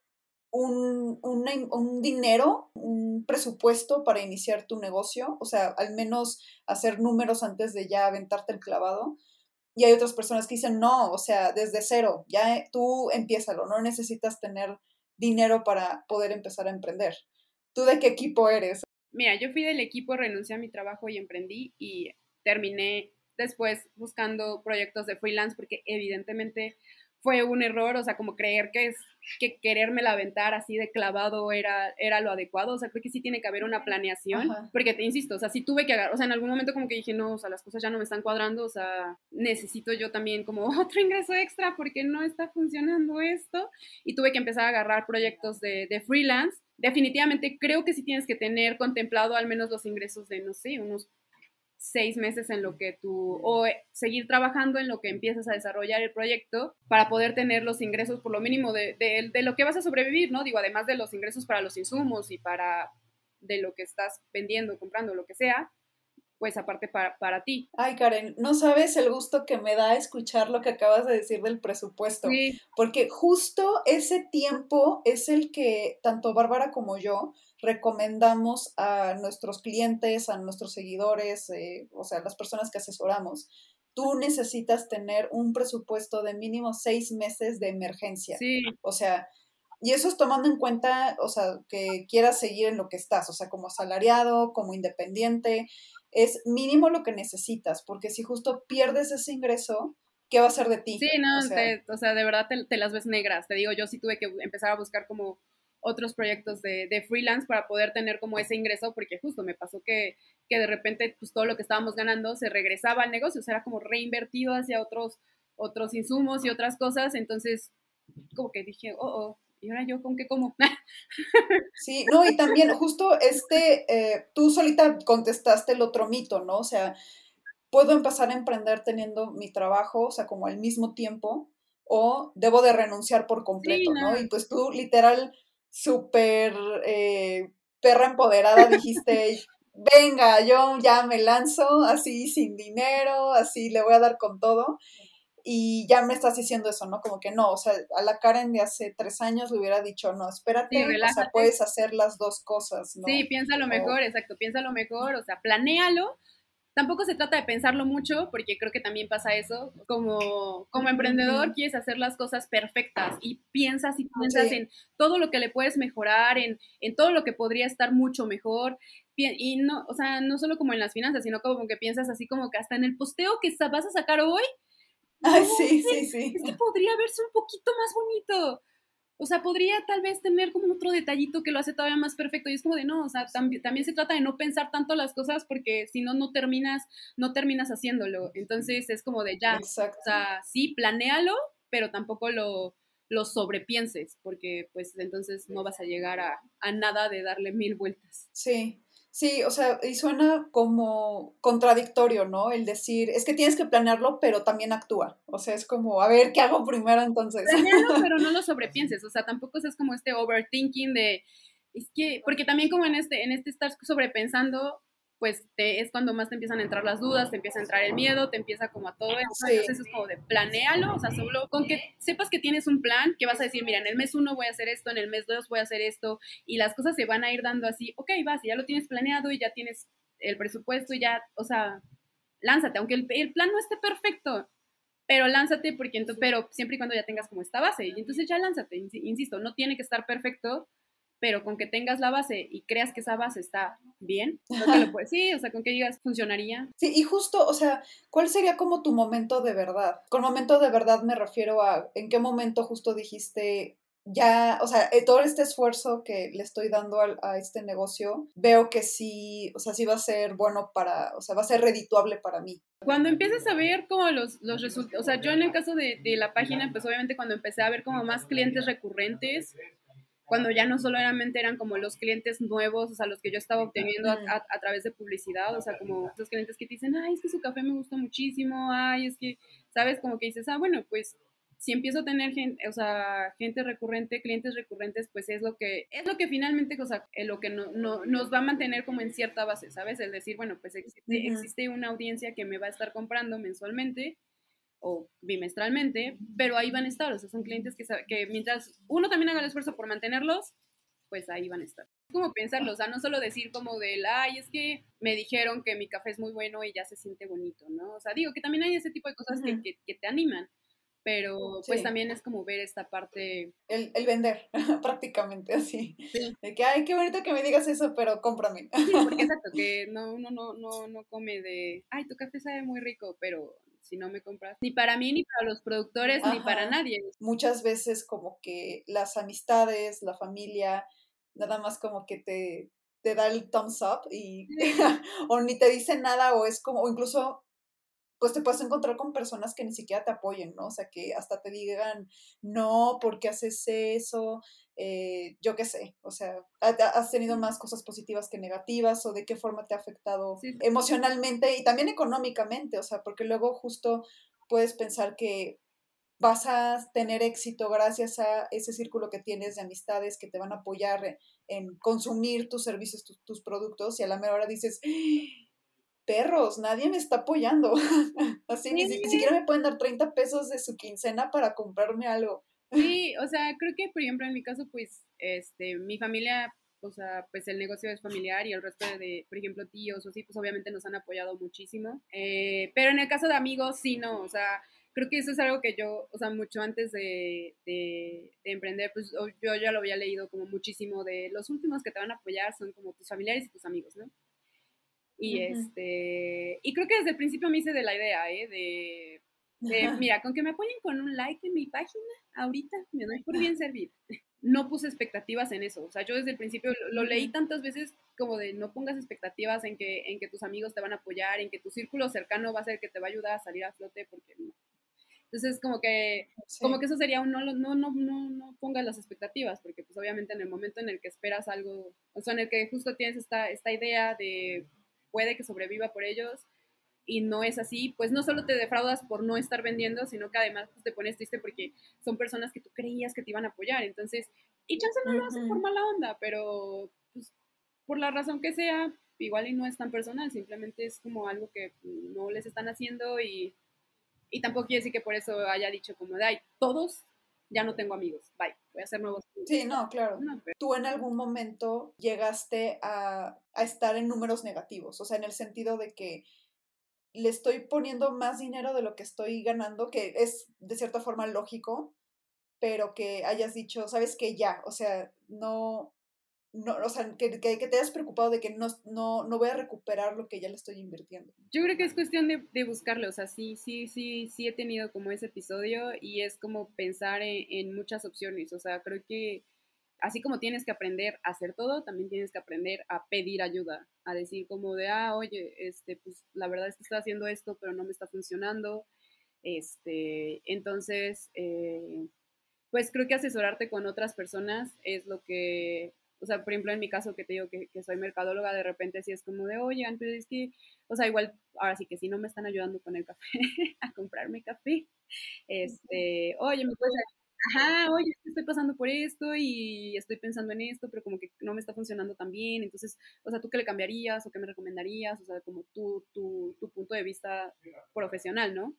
un, un dinero, un presupuesto para iniciar tu negocio, o sea, al menos hacer números antes de ya aventarte el clavado. Y hay otras personas que dicen, no, o sea, desde cero, ya eh, tú empiézalo, no necesitas tener dinero para poder empezar a emprender. ¿Tú de qué equipo eres? Mira, yo fui del equipo, renuncié a mi trabajo y emprendí y terminé después buscando proyectos de freelance porque evidentemente fue un error, o sea, como creer que es que quererme la aventar así de clavado era, era lo adecuado, o sea, creo que sí tiene que haber una planeación, Ajá. porque te insisto, o sea, sí tuve que agarrar, o sea, en algún momento como que dije, no, o sea, las cosas ya no me están cuadrando, o sea, necesito yo también como <laughs> otro ingreso extra porque no está funcionando esto, y tuve que empezar a agarrar proyectos de, de freelance. Definitivamente creo que sí tienes que tener contemplado al menos los ingresos de, no sé, unos seis meses en lo que tú, o eh, seguir trabajando en lo que empiezas a desarrollar el proyecto para poder tener los ingresos por lo mínimo de, de, de lo que vas a sobrevivir, ¿no? Digo, además de los ingresos para los insumos y para de lo que estás vendiendo, comprando, lo que sea, pues aparte para, para ti. Ay, Karen, no sabes el gusto que me da escuchar lo que acabas de decir del presupuesto, Sí, porque justo ese tiempo es el que tanto Bárbara como yo recomendamos a nuestros clientes, a nuestros seguidores, eh, o sea, las personas que asesoramos. Tú necesitas tener un presupuesto de mínimo seis meses de emergencia. sí, O sea, y eso es tomando en cuenta, o sea, que quieras seguir en lo que estás, o sea, como asalariado, como independiente, es mínimo lo que necesitas, porque si justo pierdes ese ingreso, ¿qué va a ser de ti? sí, no, o sea, te- o sea, de verdad te, te las ves negras. Te digo, yo sí tuve que empezar a buscar como otros proyectos de, de freelance para poder tener como ese ingreso, porque justo me pasó que, que de repente pues todo lo que estábamos ganando se regresaba al negocio, o sea, era como reinvertido hacia otros, otros insumos y otras cosas, entonces como que dije, oh, oh, ¿y ahora yo con qué como? <laughs> Sí, no, y también justo este, eh, tú solita contestaste el otro mito, ¿no? O sea, puedo empezar a emprender teniendo mi trabajo, o sea, como al mismo tiempo, o debo de renunciar por completo, ¿no? no. Y pues tú literal, súper eh, perra empoderada, dijiste, venga, yo ya me lanzo así sin dinero, así le voy a dar con todo. Y ya me estás diciendo eso, ¿no? Como que no, o sea, a la Karen de hace tres años le hubiera dicho, no, espérate, Sí, o sea, puedes hacer las dos cosas, ¿no? Sí, piénsalo mejor, exacto, piénsalo mejor, o sea, planéalo. Tampoco se trata de pensarlo mucho, porque creo que también pasa eso. Como, como emprendedor quieres hacer las cosas perfectas y piensas y piensas Sí. en todo lo que le puedes mejorar, en, en todo lo que podría estar mucho mejor. Y no, o sea, no solo como en las finanzas, sino como que piensas así como que hasta en el posteo que vas a sacar hoy, Ay, sí, sí, sí. Es que podría verse un poquito más bonito. O sea, podría tal vez tener como otro detallito que lo hace todavía más perfecto. Y es como de no, o sea, también, también se trata de no pensar tanto las cosas porque si no, no terminas, no terminas haciéndolo. Entonces es como de ya, Exacto. o sea, sí, planéalo, pero tampoco lo, lo sobrepienses, porque pues entonces no vas a llegar a, a nada de darle mil vueltas. Sí, sí, o sea, y suena como contradictorio, ¿no? El decir, es que tienes que planearlo, pero también actúa. O sea, es como, a ver, ¿qué hago primero entonces? Planéalo, <laughs> pero no lo sobrepienses. O sea, tampoco es como este overthinking de, es que, porque también como en este, en este estar sobrepensando, pues te, es cuando más te empiezan a entrar las dudas, te empieza a entrar el miedo, te empieza como a todo eso. Sí. Entonces es como de planéalo, o sea, solo con que sepas que tienes un plan, que vas a decir, mira, en el mes uno voy a hacer esto, en el mes dos voy a hacer esto, y las cosas se van a ir dando así, ok, vas, y ya lo tienes planeado y ya tienes el presupuesto y ya, o sea, lánzate, aunque el, el plan no esté perfecto, pero lánzate porque ento- pero siempre y cuando ya tengas como esta base, y entonces ya lánzate, insi- insisto, no tiene que estar perfecto, pero con que tengas la base y creas que esa base está bien, lo <laughs> puedes, sí, o sea, con que digas funcionaría. Sí, y justo, o sea, ¿cuál sería como tu momento de verdad? Con momento de verdad me refiero a en qué momento justo dijiste, ya, o sea, eh, todo este esfuerzo que le estoy dando al- a, este negocio, veo que sí, o sea, sí va a ser bueno para, o sea, va a ser redituable para mí. Cuando empiezas a ver como los, los resultados, o sea, yo en el caso de, de la página, pues obviamente cuando empecé a ver como más clientes recurrentes, cuando ya no solamente eran como los clientes nuevos, o sea, los que yo estaba obteniendo a, Ujú. a- a través de publicidad, o sea, como esos clientes que te dicen, ay, es que su café me gusta muchísimo, ay, es que, ¿sabes? Como que dices, ah, bueno, pues si empiezo a tener gente, o sea, gente recurrente, clientes recurrentes, pues es lo que, es lo que finalmente, o sea, es lo que no, no- nos va a mantener como en cierta base, ¿sabes? El decir, bueno, pues existe, existe una audiencia que me va a estar comprando mensualmente o bimestralmente, pero ahí van a estar, o sea, son clientes que, que mientras uno también haga el esfuerzo por mantenerlos, pues ahí van a estar. Como pensarlo, o sea, no solo decir como del, ay, es que me dijeron que mi café es muy bueno y ya se siente bonito, ¿no? O sea, digo que también hay ese tipo de cosas que, Ujú. que, que te animan, pero pues Sí. también es como ver esta parte, El, el vender, <laughs> prácticamente así. Sí. De que, ay, qué bonito que me digas eso, pero cómprame. sí, porque <laughs> exacto, que no, uno no, no, no come de, ay, tu café sabe muy rico, pero si no me compras, ni para mí, ni para los productores, ni para nadie. Muchas veces como que las amistades, la familia, nada más como que te, te da el thumbs up y <laughs> o ni te dice nada o es como, o incluso pues te puedes encontrar con personas que ni siquiera te apoyen, ¿no? O sea, que hasta te digan, no, ¿por qué haces eso? Eh, yo qué sé, o sea, ha- ha- has tenido más cosas positivas que negativas o de qué forma te ha afectado Sí. emocionalmente y también económicamente, o sea, porque luego justo puedes pensar que vas a tener éxito gracias a ese círculo que tienes de amistades que te van a apoyar en, en consumir tus servicios, tus, tus productos y a la mera hora dices, "¡Ah! Perros, nadie me está apoyando. <laughs> Así, ni, si- ni siquiera me pueden dar 30 pesos de su quincena para comprarme algo. Sí, o sea, creo que, por ejemplo, en mi caso, pues, este, mi familia, o sea, pues el negocio es familiar y el resto de, por ejemplo, tíos o sí, pues obviamente nos han apoyado muchísimo. Eh, pero en el caso de amigos, sí, no, o sea, creo que eso es algo que yo, o sea, mucho antes de, de, de emprender, pues yo ya lo había leído como muchísimo de los últimos que te van a apoyar son como tus familiares y tus amigos, ¿no? Y Ujú. este, y creo que desde el principio me hice de la idea, ¿eh? De, de, mira, con que me apoyen con un like en mi página, ahorita me doy por bien servir. <laughs> No puse expectativas en eso, o sea, yo desde el principio lo, lo leí tantas veces como de no pongas expectativas en que, en que tus amigos te van a apoyar, en que tu círculo cercano va a ser que te va a ayudar a salir a flote, porque no. Entonces, como que Sí. como que eso sería un no, no, no, no, no pongas las expectativas, porque pues obviamente en el momento en el que esperas algo, o sea, en el que justo tienes esta, esta idea de puede que sobreviva por ellos y no es así, pues no solo te defraudas por no estar vendiendo, sino que además pues, te pones triste porque son personas que tú creías que te iban a apoyar, entonces, y chance no lo hacen por mala onda, pero pues por la razón que sea, igual y no es tan personal, simplemente es como algo que no les están haciendo y, y tampoco quiere decir que por eso haya dicho como de, ay, todos ya no tengo amigos, bye, voy a hacer nuevos amigos". Sí, no, claro. No, pero- ¿Tú en algún momento llegaste a, a estar en números negativos? O sea, en el sentido de que le estoy poniendo más dinero de lo que estoy ganando, que es de cierta forma lógico, pero que hayas dicho, sabes que ya, o sea, no, no, o sea, que, que, te hayas preocupado de que no, no, no voy a recuperar lo que ya le estoy invirtiendo. Yo creo que es cuestión de, de buscarle, o sea, sí, sí, sí, sí he tenido como ese episodio y es como pensar en, en muchas opciones, o sea, creo que así como tienes que aprender a hacer todo, también tienes que aprender a pedir ayuda, a decir como de, ah, oye, este, pues la verdad es que estoy haciendo esto, pero no me está funcionando. Este, entonces, eh, pues creo que asesorarte con otras personas es lo que, o sea, por ejemplo, en mi caso que te digo que, soy mercadóloga, de repente sí es como de, oye, antes es que, o sea, igual, ahora sí que si no me están ayudando con el café, <laughs> a comprarme café, este, oye, me puedes ajá, oye, estoy pasando por esto y estoy pensando en esto, pero como que no me está funcionando tan bien, entonces, o sea, ¿tú qué le cambiarías o qué me recomendarías? O sea, como tu, tu, tu punto de vista profesional, ¿no?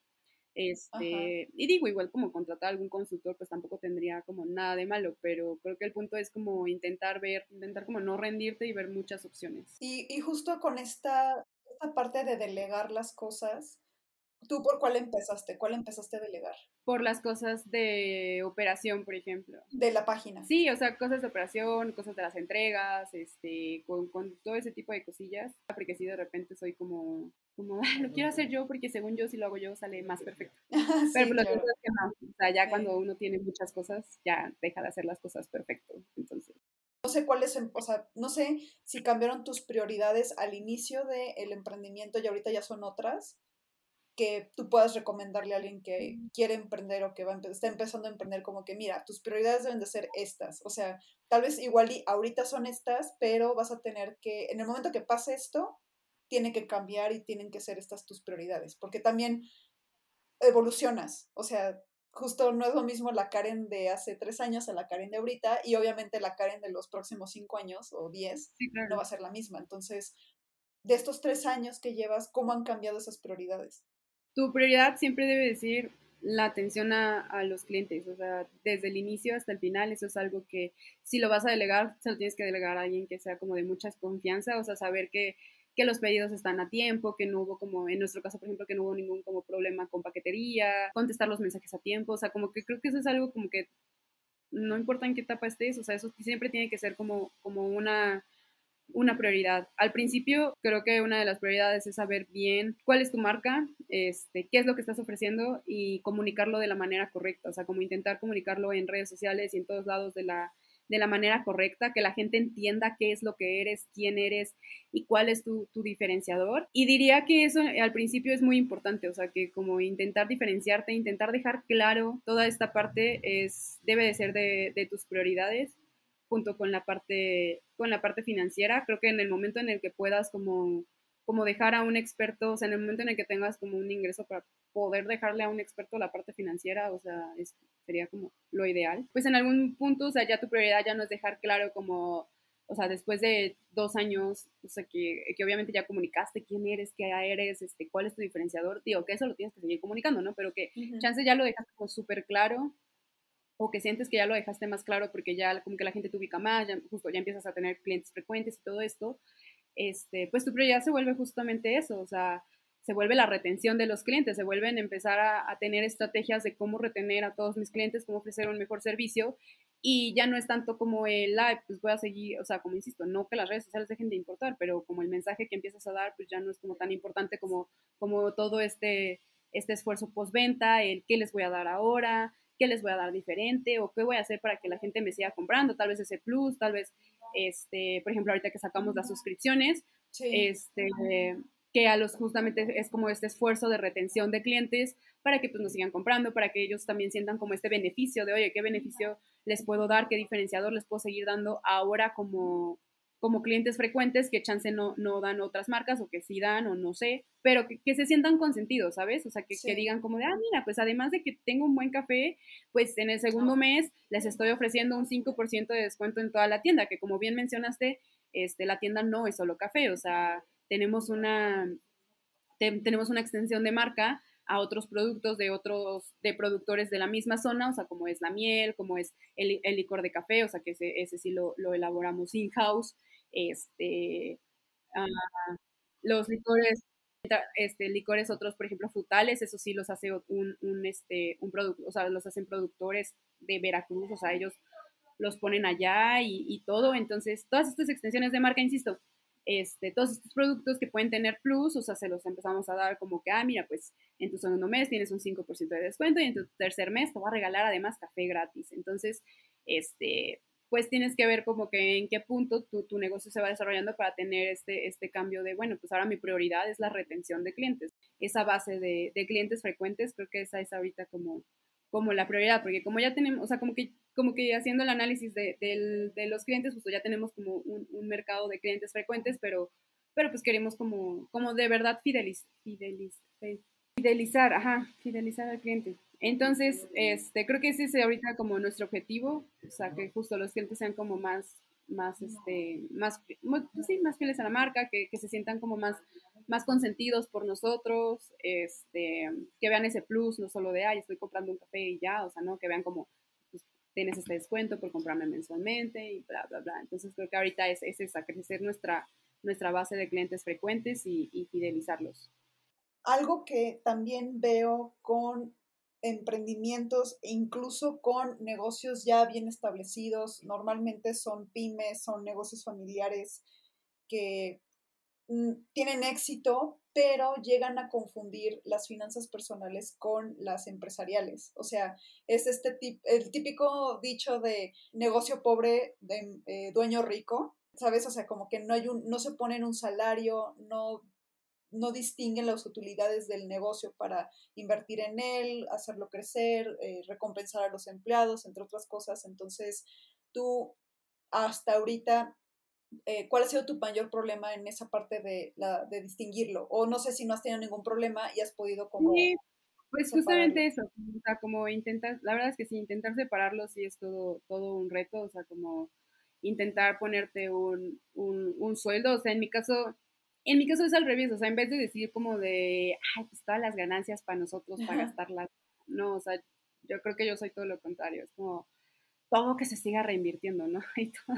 Este, y digo, igual como contratar a algún consultor, pues tampoco tendría como nada de malo, pero creo que el punto es como intentar ver, intentar como no rendirte y ver muchas opciones. Y, y justo con esta, esta parte de delegar las cosas, ¿Tú por cuál empezaste? ¿Cuál empezaste a delegar? Por las cosas de operación, por ejemplo. De la página. Sí, o sea, cosas de operación, cosas de las entregas, este, con, con todo ese tipo de cosillas. Porque si de repente soy como, como, lo quiero hacer yo porque según yo, si lo hago yo, sale más perfecto. <laughs> Pero lo claro. que no. O sea, ya cuando uno tiene muchas cosas, ya deja de hacer las cosas perfecto. Entonces. No sé cuáles, o sea, no sé si cambiaron tus prioridades al inicio del emprendimiento y ahorita ya son otras que tú puedas recomendarle a alguien que quiere emprender o que va está empezando a emprender como que mira, tus prioridades deben de ser estas. O sea, tal vez igual y ahorita son estas, pero vas a tener que, en el momento que pase esto, tiene que cambiar y tienen que ser estas tus prioridades, porque también evolucionas. O sea, justo no es lo mismo la Karen de hace tres años a la Karen de ahorita y obviamente la Karen de los próximos cinco años o diez no va a ser la misma. Entonces, de estos tres años que llevas, ¿cómo han cambiado esas prioridades? Tu prioridad siempre debe ser la atención a, a, los clientes, o sea, desde el inicio hasta el final, eso es algo que si lo vas a delegar, se lo tienes que delegar a alguien que sea como de mucha confianza, o sea, saber que, que los pedidos están a tiempo, que no hubo como, en nuestro caso, por ejemplo, que no hubo ningún como problema con paquetería, contestar los mensajes a tiempo, o sea, como que creo que eso es algo como que no importa en qué etapa estés, o sea, eso siempre tiene que ser como, como una una prioridad. Al principio creo que una de las prioridades es saber bien cuál es tu marca, este, qué es lo que estás ofreciendo y comunicarlo de la manera correcta, o sea, como intentar comunicarlo en redes sociales y en todos lados de la, de la manera correcta, que la gente entienda qué es lo que eres, quién eres y cuál es tu, tu, diferenciador. Y diría que eso al principio es muy importante, o sea, que como intentar diferenciarte, intentar dejar claro toda esta parte es, debe de ser de, de tus prioridades junto con la parte, con la parte financiera. Creo que en el momento en el que puedas como, como dejar a un experto, o sea, en el momento en el que tengas como un ingreso para poder dejarle a un experto la parte financiera, o sea, es, sería como lo ideal. Pues en algún punto, o sea, ya tu prioridad ya no es dejar claro como, o sea, después de dos años, o sea, que, que obviamente ya comunicaste quién eres, qué eres, este, cuál es tu diferenciador, digo, que eso lo tienes que seguir comunicando, ¿no? Pero que uh -huh. chance ya lo dejas como súper claro o que sientes que ya lo dejaste más claro porque ya como que la gente te ubica más, ya, justo ya empiezas a tener clientes frecuentes y todo esto, este, pues tu prioridad se vuelve justamente eso, o sea, se vuelve la retención de los clientes, se vuelven a empezar a, a, tener estrategias de cómo retener a todos mis clientes, cómo ofrecer un mejor servicio y ya no es tanto como el live, pues voy a seguir, o sea, como insisto, no que las redes sociales dejen de importar, pero como el mensaje que empiezas a dar, pues ya no es como tan importante como, como todo este, este esfuerzo postventa, el qué les voy a dar ahora, qué les voy a dar diferente o qué voy a hacer para que la gente me siga comprando, tal vez ese plus, tal vez, este, por ejemplo, ahorita que sacamos las suscripciones, sí. este, que a los justamente es como este esfuerzo de retención de clientes para que pues nos sigan comprando, para que ellos también sientan como este beneficio de, oye, qué beneficio les puedo dar, qué diferenciador les puedo seguir dando ahora como, como clientes frecuentes que chance no, no dan otras marcas o que sí dan o no sé, pero que, que se sientan consentidos, ¿sabes? O sea, que, sí. que, digan como de, ah, mira, pues además de que tengo un buen café, pues en el segundo mes les estoy ofreciendo un 5% de descuento en toda la tienda, que como bien mencionaste, este, la tienda no es solo café, o sea, tenemos una, te, tenemos una extensión de marca a otros productos de otros, de productores de la misma zona, o sea, como es la miel, como es el, el licor de café, o sea, que ese, ese sí lo, lo elaboramos in-house, este, uh, los licores, este, licores otros, por ejemplo, frutales, eso sí los hace un, un, este, un producto, o sea, los hacen productores de Veracruz, o sea, ellos los ponen allá y, y todo. Entonces, todas estas extensiones de marca, insisto, este, todos estos productos que pueden tener plus, o sea, se los empezamos a dar como que, ah, mira, pues en tu segundo mes tienes un 5% de descuento y en tu tercer mes te va a regalar además café gratis. Entonces, este, pues tienes que ver como que en qué punto tu, tu negocio se va desarrollando para tener este, este cambio de, bueno, pues ahora mi prioridad es la retención de clientes. Esa base de, de clientes frecuentes, creo que esa es ahorita como, como la prioridad, porque como ya tenemos, o sea, como que, como que haciendo el análisis de, de los clientes, justo ya tenemos como un, un, mercado de clientes frecuentes, pero, pero pues queremos como, como de verdad fideliz, fideliz, fidelizar, ajá, fidelizar al cliente. Entonces, este, creo que ese es ahorita como nuestro objetivo, o sea, que justo los clientes sean como más, más, este, más, pues sí, más fieles a la marca, que, se sientan como más más consentidos por nosotros, este, que vean ese plus, no solo de, ay, estoy comprando un café y ya, o sea, no, que vean como pues, tienes este descuento por comprarme mensualmente y bla, bla, bla. Entonces creo que ahorita es, es esa, crecer nuestra, nuestra base de clientes frecuentes y fidelizarlos. Algo que también veo con emprendimientos e incluso con negocios ya bien establecidos, normalmente son pymes, son negocios familiares que Mm, tienen éxito, pero llegan a confundir las finanzas personales con las empresariales. O sea, es este tip, el típico dicho de negocio pobre, de eh, dueño rico, ¿sabes? O sea, como que no, hay un, no se ponen un salario, no, no distinguen las utilidades del negocio para invertir en él, hacerlo crecer, eh, recompensar a los empleados, entre otras cosas. Entonces, tú hasta ahorita eh, ¿cuál ha sido tu mayor problema en esa parte de, la, de distinguirlo? O no sé si no has tenido ningún problema y has podido como... Sí, pues justamente eso, o sea, como intentar, la verdad es que sí, intentar separarlo sí es todo, todo un reto, o sea, como intentar ponerte un, un, un sueldo, o sea, en mi caso, en mi caso es al revés, o sea, en vez de decir como de, ay, pues todas las ganancias para nosotros, para gastarlas, no, o sea, yo creo que yo soy todo lo contrario, es como todo que se siga reinvirtiendo, ¿no? <laughs> Y todo.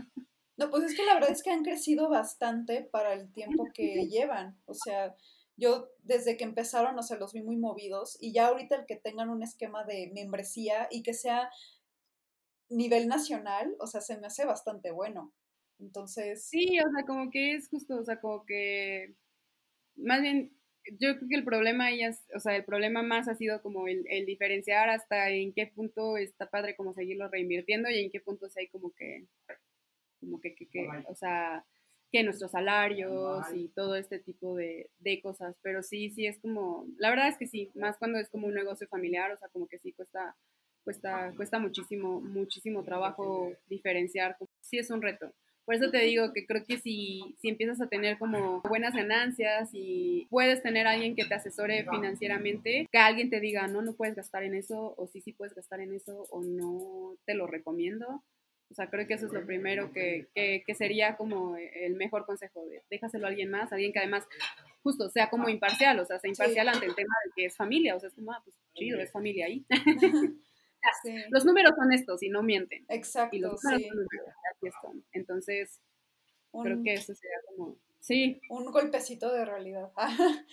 No, pues es que la verdad es que han crecido bastante para el tiempo <laughs> que llevan. O sea, yo desde que empezaron, o sea, los vi muy movidos y ya ahorita el que tengan un esquema de membresía y que sea nivel nacional, o sea, se me hace bastante bueno. Entonces... Sí, o sea, como que es justo, o sea, como que más bien yo creo que el problema es, o sea, el problema más ha sido como el, el, diferenciar hasta en qué punto está padre como seguirlo reinvirtiendo y en qué punto se hay como que como que, que, que o sea, que nuestros salarios y todo este tipo de, de, cosas, pero sí, sí es como, la verdad es que sí, más cuando es como un negocio familiar, o sea, como que sí cuesta, cuesta, cuesta muchísimo, muchísimo trabajo diferenciar, sí es un reto. Por eso te digo que creo que si, si empiezas a tener como buenas ganancias y puedes tener a alguien que te asesore financieramente, que alguien te diga, no, no puedes gastar en eso, o sí, sí puedes gastar en eso, o no te lo recomiendo, o sea, creo que eso es lo primero que, que, sería como el mejor consejo, de déjaselo a alguien más, alguien que además justo sea como imparcial, o sea, sea imparcial ante el tema de que es familia, o sea, es como, ah, pues chido, es familia ahí. <laughs> Los números son estos y no mienten. Exacto, y los números son Entonces, creo que eso sería como, sí. Un golpecito de realidad. <laughs>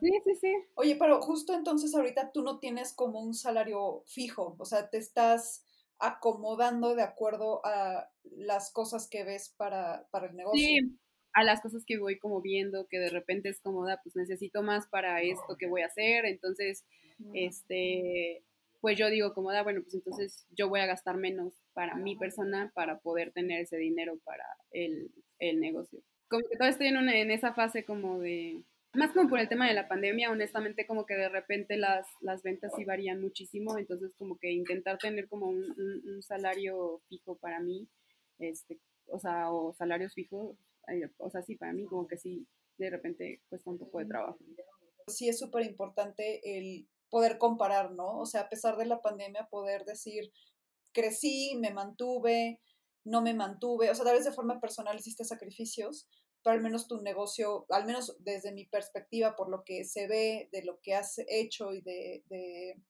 sí, sí, sí. Oye, pero justo entonces ahorita tú no tienes como un salario fijo, o sea, te estás acomodando de acuerdo a las cosas que ves para, para el negocio. Sí, a las cosas que voy como viendo, que de repente es como, pues necesito más para esto que voy a hacer, entonces, este, pues yo digo como, bueno, pues entonces yo voy a gastar menos para mi persona para poder tener ese dinero para el, el negocio. Como que todavía estoy en, en esa fase como de, más como por el tema de la pandemia, honestamente como que de repente las, las ventas sí varían muchísimo, entonces como que intentar tener como un, un, salario fijo para mí, este, o sea, o salarios fijos, o sea, sí, para mí como que sí, de repente cuesta un poco de trabajo. Sí es súper importante el poder comparar, ¿no? O sea, a pesar de la pandemia, poder decir, crecí, me mantuve, no me mantuve, o sea, tal vez de forma personal hiciste sacrificios, pero al menos tu negocio, al menos desde mi perspectiva, por lo que se ve de lo que has hecho y de, de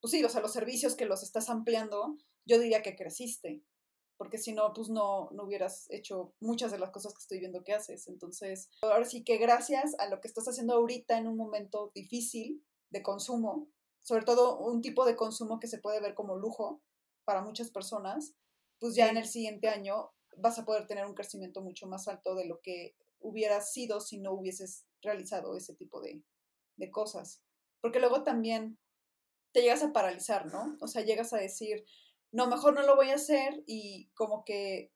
pues sí, o sea, los servicios que los estás ampliando, yo diría que creciste, porque si no, pues no, no hubieras hecho muchas de las cosas que estoy viendo que haces. Entonces, ahora sí que gracias a lo que estás haciendo ahorita en un momento difícil de consumo, sobre todo un tipo de consumo que se puede ver como lujo para muchas personas, pues ya en el siguiente año vas a poder tener un crecimiento mucho más alto de lo que hubiera sido si no hubieses realizado ese tipo de, de cosas. Porque luego también te llegas a paralizar, ¿no? O sea, llegas a decir, no, mejor no lo voy a hacer y como que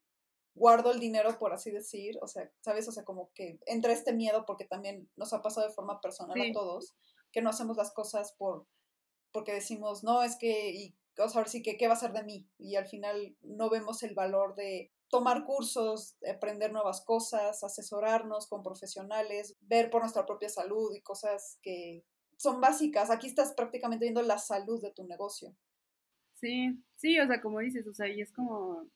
guardo el dinero, por así decir, o sea, ¿sabes? O sea, como que entra este miedo porque también nos ha pasado de forma personal Sí. a todos, que no hacemos las cosas por, porque decimos, no, es que, y, o sea, ahora sí que, ¿qué va a ser de mí? Y al final no vemos el valor de tomar cursos, aprender nuevas cosas, asesorarnos con profesionales, ver por nuestra propia salud y cosas que son básicas. Aquí estás prácticamente viendo la salud de tu negocio. Sí, sí, o sea, como dices, o sea, y es como,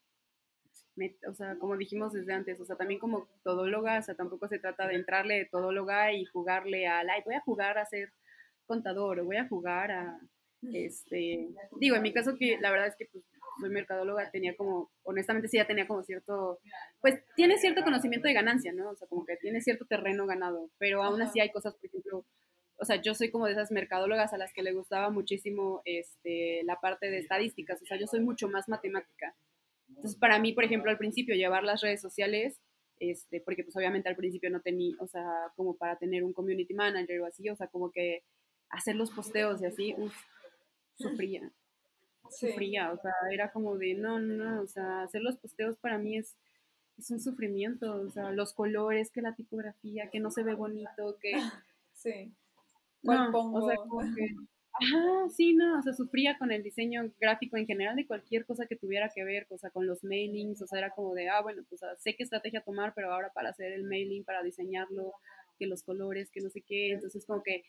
o sea, como dijimos desde antes, o sea, también como todóloga, o sea, tampoco se trata de entrarle de todóloga y jugarle al, ay, voy a jugar a ser contador o voy a jugar a, este, digo, en mi caso que la verdad es que pues, soy mercadóloga, tenía como, honestamente sí ya tenía como cierto, pues tiene cierto conocimiento de ganancia, ¿no? O sea, como que tiene cierto terreno ganado, pero aún así hay cosas, por ejemplo, o sea, yo soy como de esas mercadólogas a las que le gustaba muchísimo este, la parte de estadísticas, o sea, yo soy mucho más matemática. Entonces, para mí, por ejemplo, al principio llevar las redes sociales, este, porque pues obviamente al principio no tenía, o sea, como para tener un community manager o así, o sea, como que hacer los posteos y así, uff, sufría, sufría, o sea, era como de, no, no, no, o sea, hacer los posteos para mí es, es un sufrimiento, o sea, los colores, que la tipografía, que no se ve bonito, que... <laughs> Sí. ¿Cuál no, pongo? O sea, como que, ajá, sí, no, o sea, sufría con el diseño gráfico en general de cualquier cosa que tuviera que ver, o sea, con los mailings, o sea, era como de, ah, bueno, pues sé qué estrategia tomar, pero ahora para hacer el mailing, para diseñarlo, que los colores, que no sé qué, entonces como que,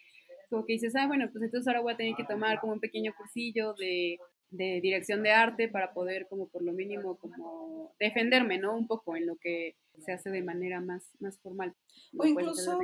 como que dices, ah, bueno, pues entonces ahora voy a tener que tomar como un pequeño cursillo de, de dirección de arte para poder como por lo mínimo como defenderme, ¿no? Un poco en lo que se hace de manera más, más formal. O incluso,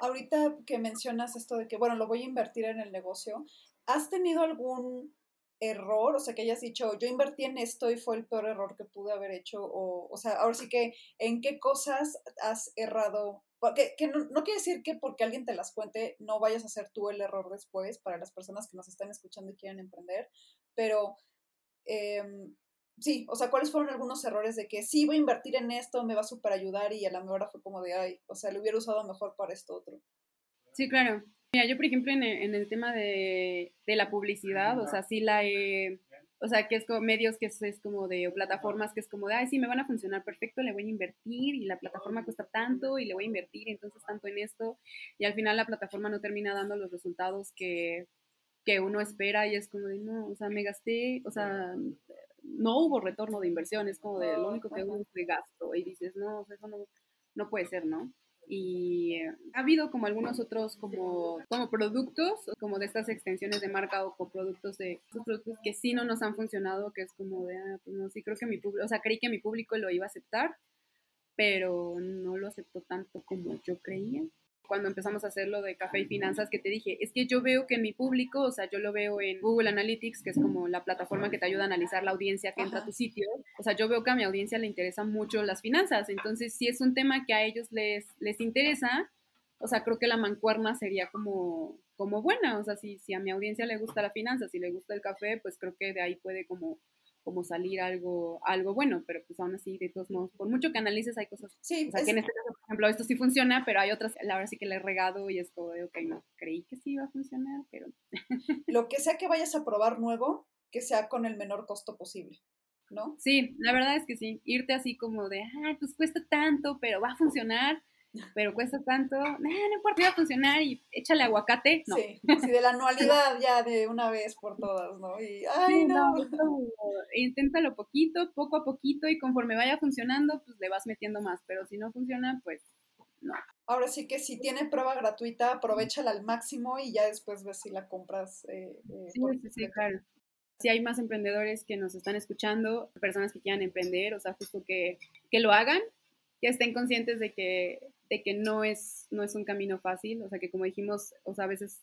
ahorita que mencionas esto de que, bueno, lo voy a invertir en el negocio, ¿has tenido algún error? O sea, que hayas dicho, yo invertí en esto y fue el peor error que pude haber hecho. O, o sea, ahora sí que, ¿en qué cosas has errado? Porque, que no, no quiere decir que porque alguien te las cuente no vayas a hacer tú el error después para las personas que nos están escuchando y quieren emprender, pero em, sí, o sea, ¿cuáles fueron algunos errores de que sí voy a invertir en esto, me va a super ayudar y a la mejor fue como de, ay, o sea, lo hubiera usado mejor para esto otro? Sí, claro. Mira, yo por ejemplo en el, en el tema de, de la publicidad, o sea, sí la he, o sea, que es como medios que es, es como de, o plataformas que es como de, ay, sí, me van a funcionar perfecto, le voy a invertir y la plataforma cuesta tanto y le voy a invertir entonces tanto en esto y al final la plataforma no termina dando los resultados que, que uno espera y es como de, no, o sea, me gasté, o sea, no hubo retorno de inversión, es como de, lo único que hubo fue gasto y dices, no, o sea, eso no, no puede ser, ¿no? Y eh, ha habido como algunos otros como, como productos, como de estas extensiones de marca o productos de productos que sí no nos han funcionado, que es como de, ah, pues no, sí creo que mi público, o sea, creí que mi público lo iba a aceptar, pero no lo aceptó tanto como yo creía. Cuando empezamos a hacer lo de café y finanzas, que te dije, es que yo veo que mi público, o sea, yo lo veo en Google Analytics, que es como la plataforma que te ayuda a analizar la audiencia que entra a tu sitio, o sea, yo veo que a mi audiencia le interesan mucho las finanzas, entonces si es un tema que a ellos les, les interesa, o sea, creo que la mancuerna sería como, como buena, o sea, si, si a mi audiencia le gusta la finanza, si le gusta el café, pues creo que de ahí puede como como salir algo, algo bueno, pero pues aún así, de todos modos, por mucho que analices, hay cosas, Sí, o sea, es- que en este caso, por ejemplo, esto sí funciona, pero hay otras, la verdad sí que le he regado y es como de, ok, no, creí que sí iba a funcionar, pero <laughs> lo que sea que vayas a probar nuevo, que sea con el menor costo posible, ¿no? sí, la verdad es que sí, irte así como de, ay, pues cuesta tanto, pero va a funcionar, pero cuesta tanto, nah, no importa, va a funcionar y échale aguacate, no. Sí, sí, de la anualidad ya de una vez por todas, ¿no? Y, <laughs> ay, no. no, inténtalo poquito, poco a poquito y conforme vaya funcionando, pues le vas metiendo más, pero si no funciona, pues no. Ahora sí que si tiene prueba gratuita, aprovechala al máximo y ya después ves si la compras. eh, eh, Sí, sí, sí, claro. Si hay más emprendedores que nos están escuchando, personas que quieran emprender, o sea, justo que, que lo hagan, que estén conscientes de que, de que no, es, no es un camino fácil, o sea, que como dijimos, o sea, a veces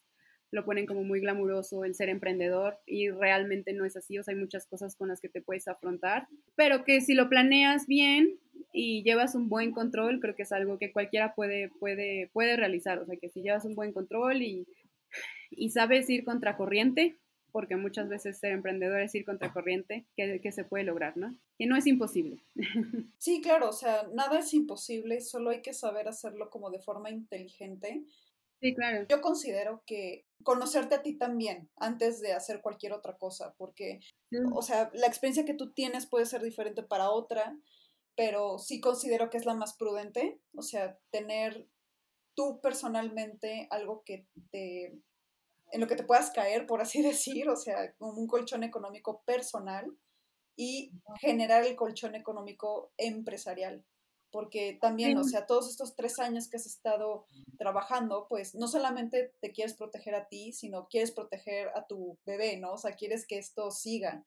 lo ponen como muy glamuroso el ser emprendedor y realmente no es así, o sea, hay muchas cosas con las que te puedes afrontar, pero que si lo planeas bien y llevas un buen control, creo que es algo que cualquiera puede, puede, puede realizar, o sea, que si llevas un buen control y, y sabes ir contracorriente, porque muchas veces ser emprendedor es ir contra corriente, que, que se puede lograr, ¿no? Que no es imposible. <laughs> Sí, claro, o sea, nada es imposible, solo hay que saber hacerlo como de forma inteligente. Sí, claro. Yo considero que conocerte a ti también antes de hacer cualquier otra cosa, porque, Sí. o sea, la experiencia que tú tienes puede ser diferente para otra, pero sí considero que es la más prudente, o sea, tener tú personalmente algo que te, en lo que te puedas caer, por así <laughs> decir, o sea, como un colchón económico personal y generar el colchón económico empresarial. Porque también, o sea, todos estos tres años que has estado trabajando, pues no solamente te quieres proteger a ti, sino quieres proteger a tu bebé, ¿no? O sea, quieres que esto siga.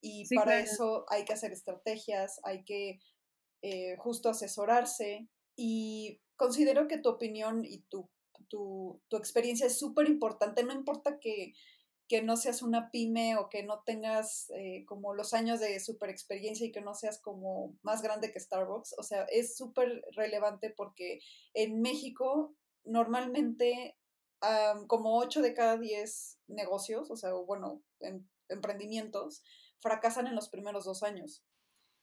Y Sí, para claro. eso hay que hacer estrategias, hay que eh, justo asesorarse. Y considero que tu opinión y tu, tu, experiencia es súper importante. No importa que, no seas una pyme o que no tengas eh, como los años de super experiencia y que no seas como más grande que Starbucks. O sea, es súper relevante porque en México normalmente como 8 de cada 10 negocios, o sea, bueno, em- emprendimientos, fracasan en los primeros dos años.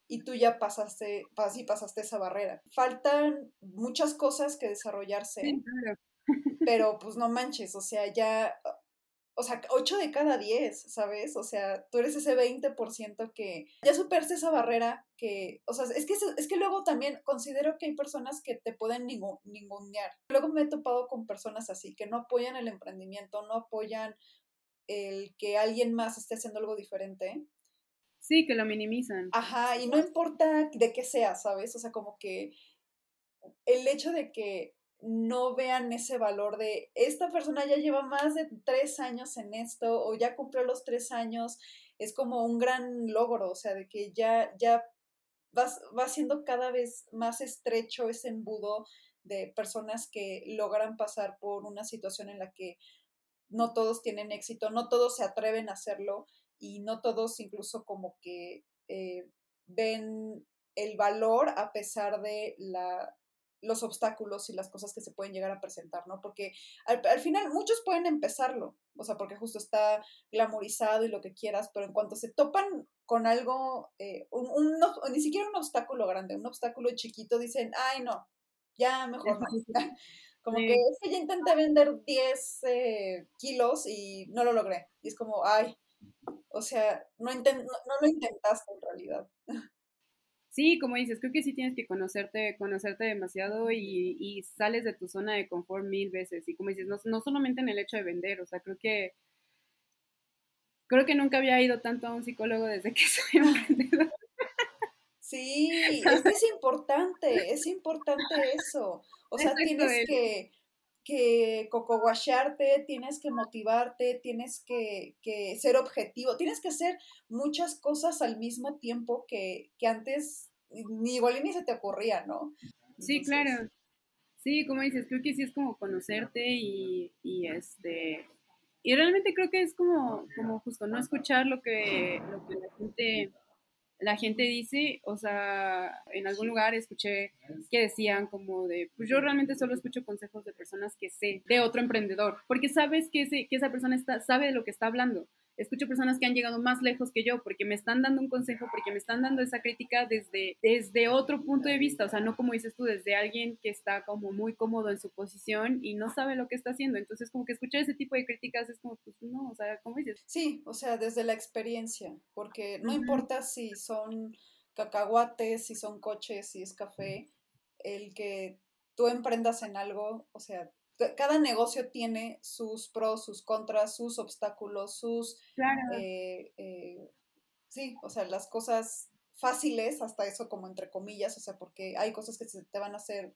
Y tú ya pasaste, pas- pasaste esa barrera. Faltan muchas cosas que desarrollarse. Pero pues no manches, o sea, ya, o sea, 8 de cada 10, ¿sabes? O sea, tú eres ese 20% que ya superaste esa barrera que, o sea, es que, es que luego también considero que hay personas que te pueden ningu- ningunear. Luego me he topado con personas así, que no apoyan el emprendimiento, no apoyan el que alguien más esté haciendo algo diferente. Sí, que lo minimizan. Ajá, y no importa de qué sea, ¿sabes? O sea, como que el hecho de que no vean ese valor de esta persona ya lleva más de tres años en esto o ya cumplió los tres años, es como un gran logro, o sea, de que ya, ya vas, va siendo cada vez más estrecho ese embudo de personas que logran pasar por una situación en la que no todos tienen éxito, no todos se atreven a hacerlo y no todos incluso como que eh, ven el valor a pesar de la, los obstáculos y las cosas que se pueden llegar a presentar, ¿no? Porque al, al, final muchos pueden empezarlo, o sea, porque justo está glamorizado y lo que quieras, pero en cuanto se topan con algo, eh, un, un, no, ni siquiera un obstáculo grande, un obstáculo chiquito, dicen, ay, no, ya mejor no. <laughs> Como sí. que es que ya intenté vender 10 eh, kilos y no lo logré. Y es como, ay, o sea, no, intent no, no, lo intentaste en realidad. <laughs> Sí, como dices, creo que sí tienes que conocerte, conocerte demasiado y, y sales de tu zona de confort mil veces. Y como dices, no, no solamente en el hecho de vender, o sea, creo que creo que nunca había ido tanto a un psicólogo desde que <laughs> soy emprendedora. Sí, <laughs> es es importante, es importante eso. O sea, Exacto tienes es. que, que cocoguacharte, tienes que motivarte, tienes que, que, ser objetivo, tienes que hacer muchas cosas al mismo tiempo que, que antes ni igual ni se te ocurría, ¿no? Entonces, sí, claro. Sí, como dices, creo que sí es como conocerte y, y este y realmente creo que es como, como justo no escuchar lo que, lo que la gente la gente dice, o sea, en algún lugar escuché que decían como de, pues yo realmente solo escucho consejos de personas que sé, de otro emprendedor, porque sabes que, ese, que esa persona está, sabe de lo que está hablando. Escucho personas que han llegado más lejos que yo porque me están dando un consejo, porque me están dando esa crítica desde, desde otro punto de vista, o sea, no como dices tú, desde alguien que está como muy cómodo en su posición y no sabe lo que está haciendo. Entonces, como que escuchar ese tipo de críticas es como, pues no, o sea, ¿cómo dices? Sí, o sea, desde la experiencia, porque no uh -huh. importa si son cacahuates, si son coches, si es café, el que tú emprendas en algo, o sea, cada negocio tiene sus pros, sus contras, sus obstáculos, sus... Claro. Eh, eh, sí, o sea, las cosas fáciles, hasta eso como entre comillas, o sea, porque hay cosas que se te van a hacer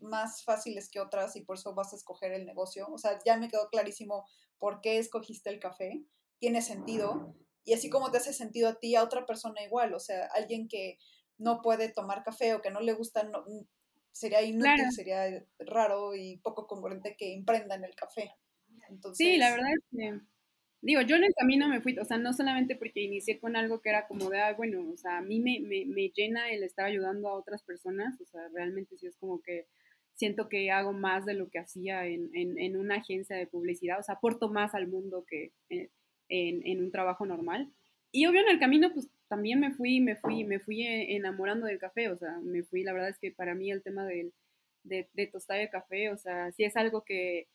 más fáciles que otras y por eso vas a escoger el negocio. O sea, ya me quedó clarísimo por qué escogiste el café, tiene sentido, y así como te hace sentido a ti, a otra persona igual, o sea, alguien que no puede tomar café o que no le gusta, no, sería inútil, claro. sería raro y poco congruente que emprendan el café. Entonces, sí, la verdad es que, digo, yo en el camino me fui, o sea, no solamente porque inicié con algo que era como de, ah, bueno, o sea, a mí me, me, me llena el estar ayudando a otras personas, o sea, realmente sí es como que siento que hago más de lo que hacía en, en, en una agencia de publicidad, o sea, aporto más al mundo que en, en, en un trabajo normal. Y obvio en el camino, pues también me fui, me fui, me fui e, enamorando del café, o sea, me fui, la verdad es que para mí el tema del, de, de tostar el café, o sea, sí es algo que,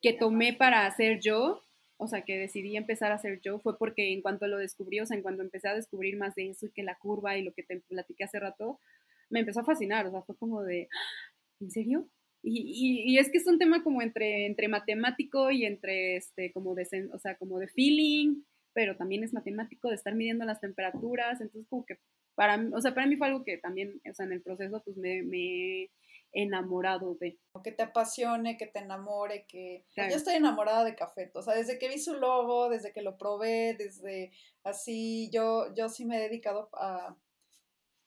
que tomé para hacer yo, o sea, que decidí empezar a hacer yo, fue porque en cuanto lo descubrí, o sea, en cuanto empecé a descubrir más de eso y que la curva y lo que te platiqué hace rato, me empezó a fascinar, o sea, fue como de. ¿en serio? Y, y, es que es un tema como entre, entre matemático y entre, este, como de, o sea, como de feeling, pero también es matemático de estar midiendo las temperaturas, entonces como que para mí, o sea, para mí fue algo que también, o sea, en el proceso pues me, me he enamorado de. Que te apasione, que te enamore, que... Yo estoy enamorada de Café, o sea, desde que vi su logo, desde que lo probé, desde así, yo, yo sí me he dedicado a,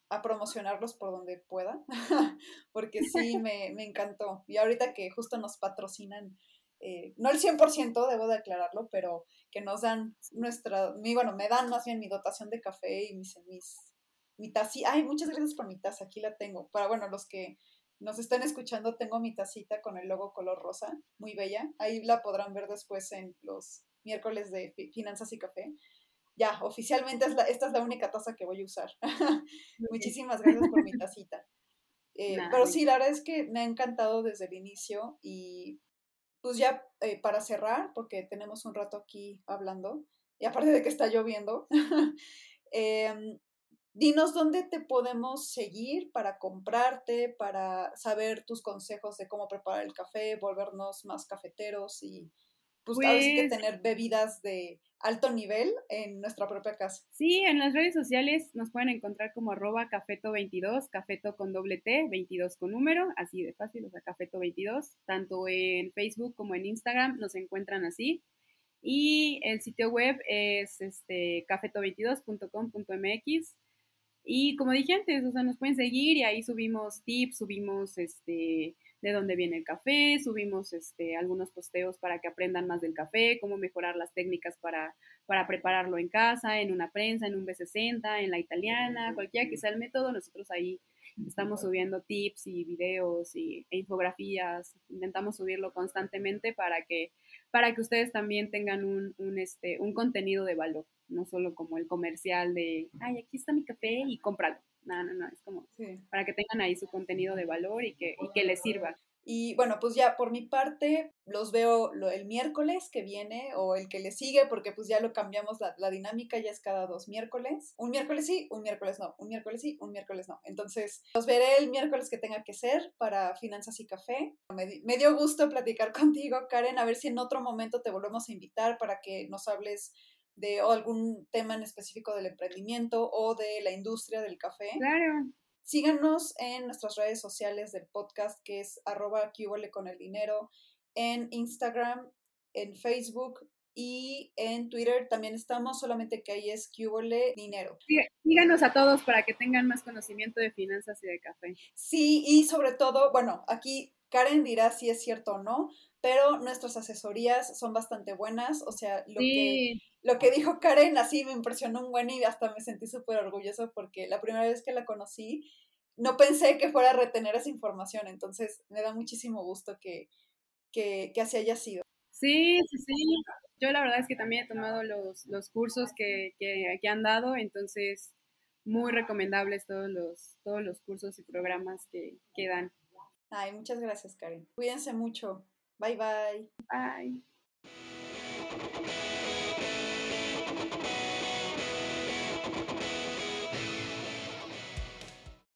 a promocionarlos por donde pueda, <laughs> porque sí me, me encantó. Y ahorita que justo nos patrocinan eh, no el 100%, debo de aclararlo, pero que nos dan nuestra, mi, bueno, me dan más bien mi dotación de café y mis, mis mi tacita, ay, muchas gracias por mi taza, aquí la tengo. Para, bueno, los que nos están escuchando, tengo mi tacita con el logo color rosa, muy bella. Ahí la podrán ver después en los miércoles de Finanzas y Café. Ya, oficialmente es esta es la única taza que voy a usar. <laughs> Muchísimas gracias por mi tacita. <laughs> Eh, pero sí, la verdad es que me ha encantado desde el inicio y pues ya eh, para cerrar, porque tenemos un rato aquí hablando, y aparte de que está lloviendo, <laughs> em, dinos dónde te podemos seguir para comprarte, para saber tus consejos de cómo preparar el café, volvernos más cafeteros y pues, pues que tener bebidas de alto nivel en nuestra propia casa. Sí, en las redes sociales nos pueden encontrar como arroba cafeto22, cafeto con doble T, 22 con número, así de fácil, o sea, cafeto22, tanto en Facebook como en Instagram nos encuentran así. Y el sitio web es este, cafeto22.com.mx. Y como dije antes, o sea, nos pueden seguir y ahí subimos tips, subimos este, de dónde viene el café, subimos este, algunos posteos para que aprendan más del café, cómo mejorar las técnicas para, para prepararlo en casa, en una prensa, en un B60, en la italiana, cualquiera que sea el método, nosotros ahí estamos subiendo tips y videos y, e infografías, intentamos subirlo constantemente para que, para que ustedes también tengan un, un, este, un contenido de valor, no solo como el comercial de, ay, aquí está mi café y cómpralo. No, no, no, es como para que tengan ahí su contenido de valor y que, y que les sirva. Y bueno, pues ya por mi parte los veo el miércoles que viene o el que le sigue, porque pues ya lo cambiamos, la, la, dinámica ya es cada dos miércoles. Un miércoles sí, un miércoles no, un miércoles sí, un miércoles no. Entonces los veré el miércoles que tenga que ser para Finanzas y Café. Me, me dio gusto platicar <laughs> contigo, Karen, a ver si en otro momento te volvemos a invitar para que nos hables de algún tema en específico del emprendimiento o de la industria del café. Claro. Síganos en nuestras redes sociales del podcast, que es arroba con el dinero, en Instagram, en Facebook y en Twitter también estamos, solamente que ahí es Cubole Dinero. Síganos a todos para que tengan más conocimiento de finanzas y de café. Sí, y sobre todo, bueno, aquí Karen dirá si es cierto o no, pero nuestras asesorías son bastante buenas, o sea, lo, que, lo que dijo Karen así me impresionó un buen y hasta me sentí súper orgulloso porque la primera vez que la conocí no pensé que fuera a retener esa información, entonces me da muchísimo gusto que, que, que así haya sido. Sí, sí, sí. Yo la verdad es que también he tomado los, los cursos que, que, que, han dado, entonces muy recomendables todos los, todos los cursos y programas que, que dan. Ay, muchas gracias, Karen. Cuídense mucho. Bye bye. Bye.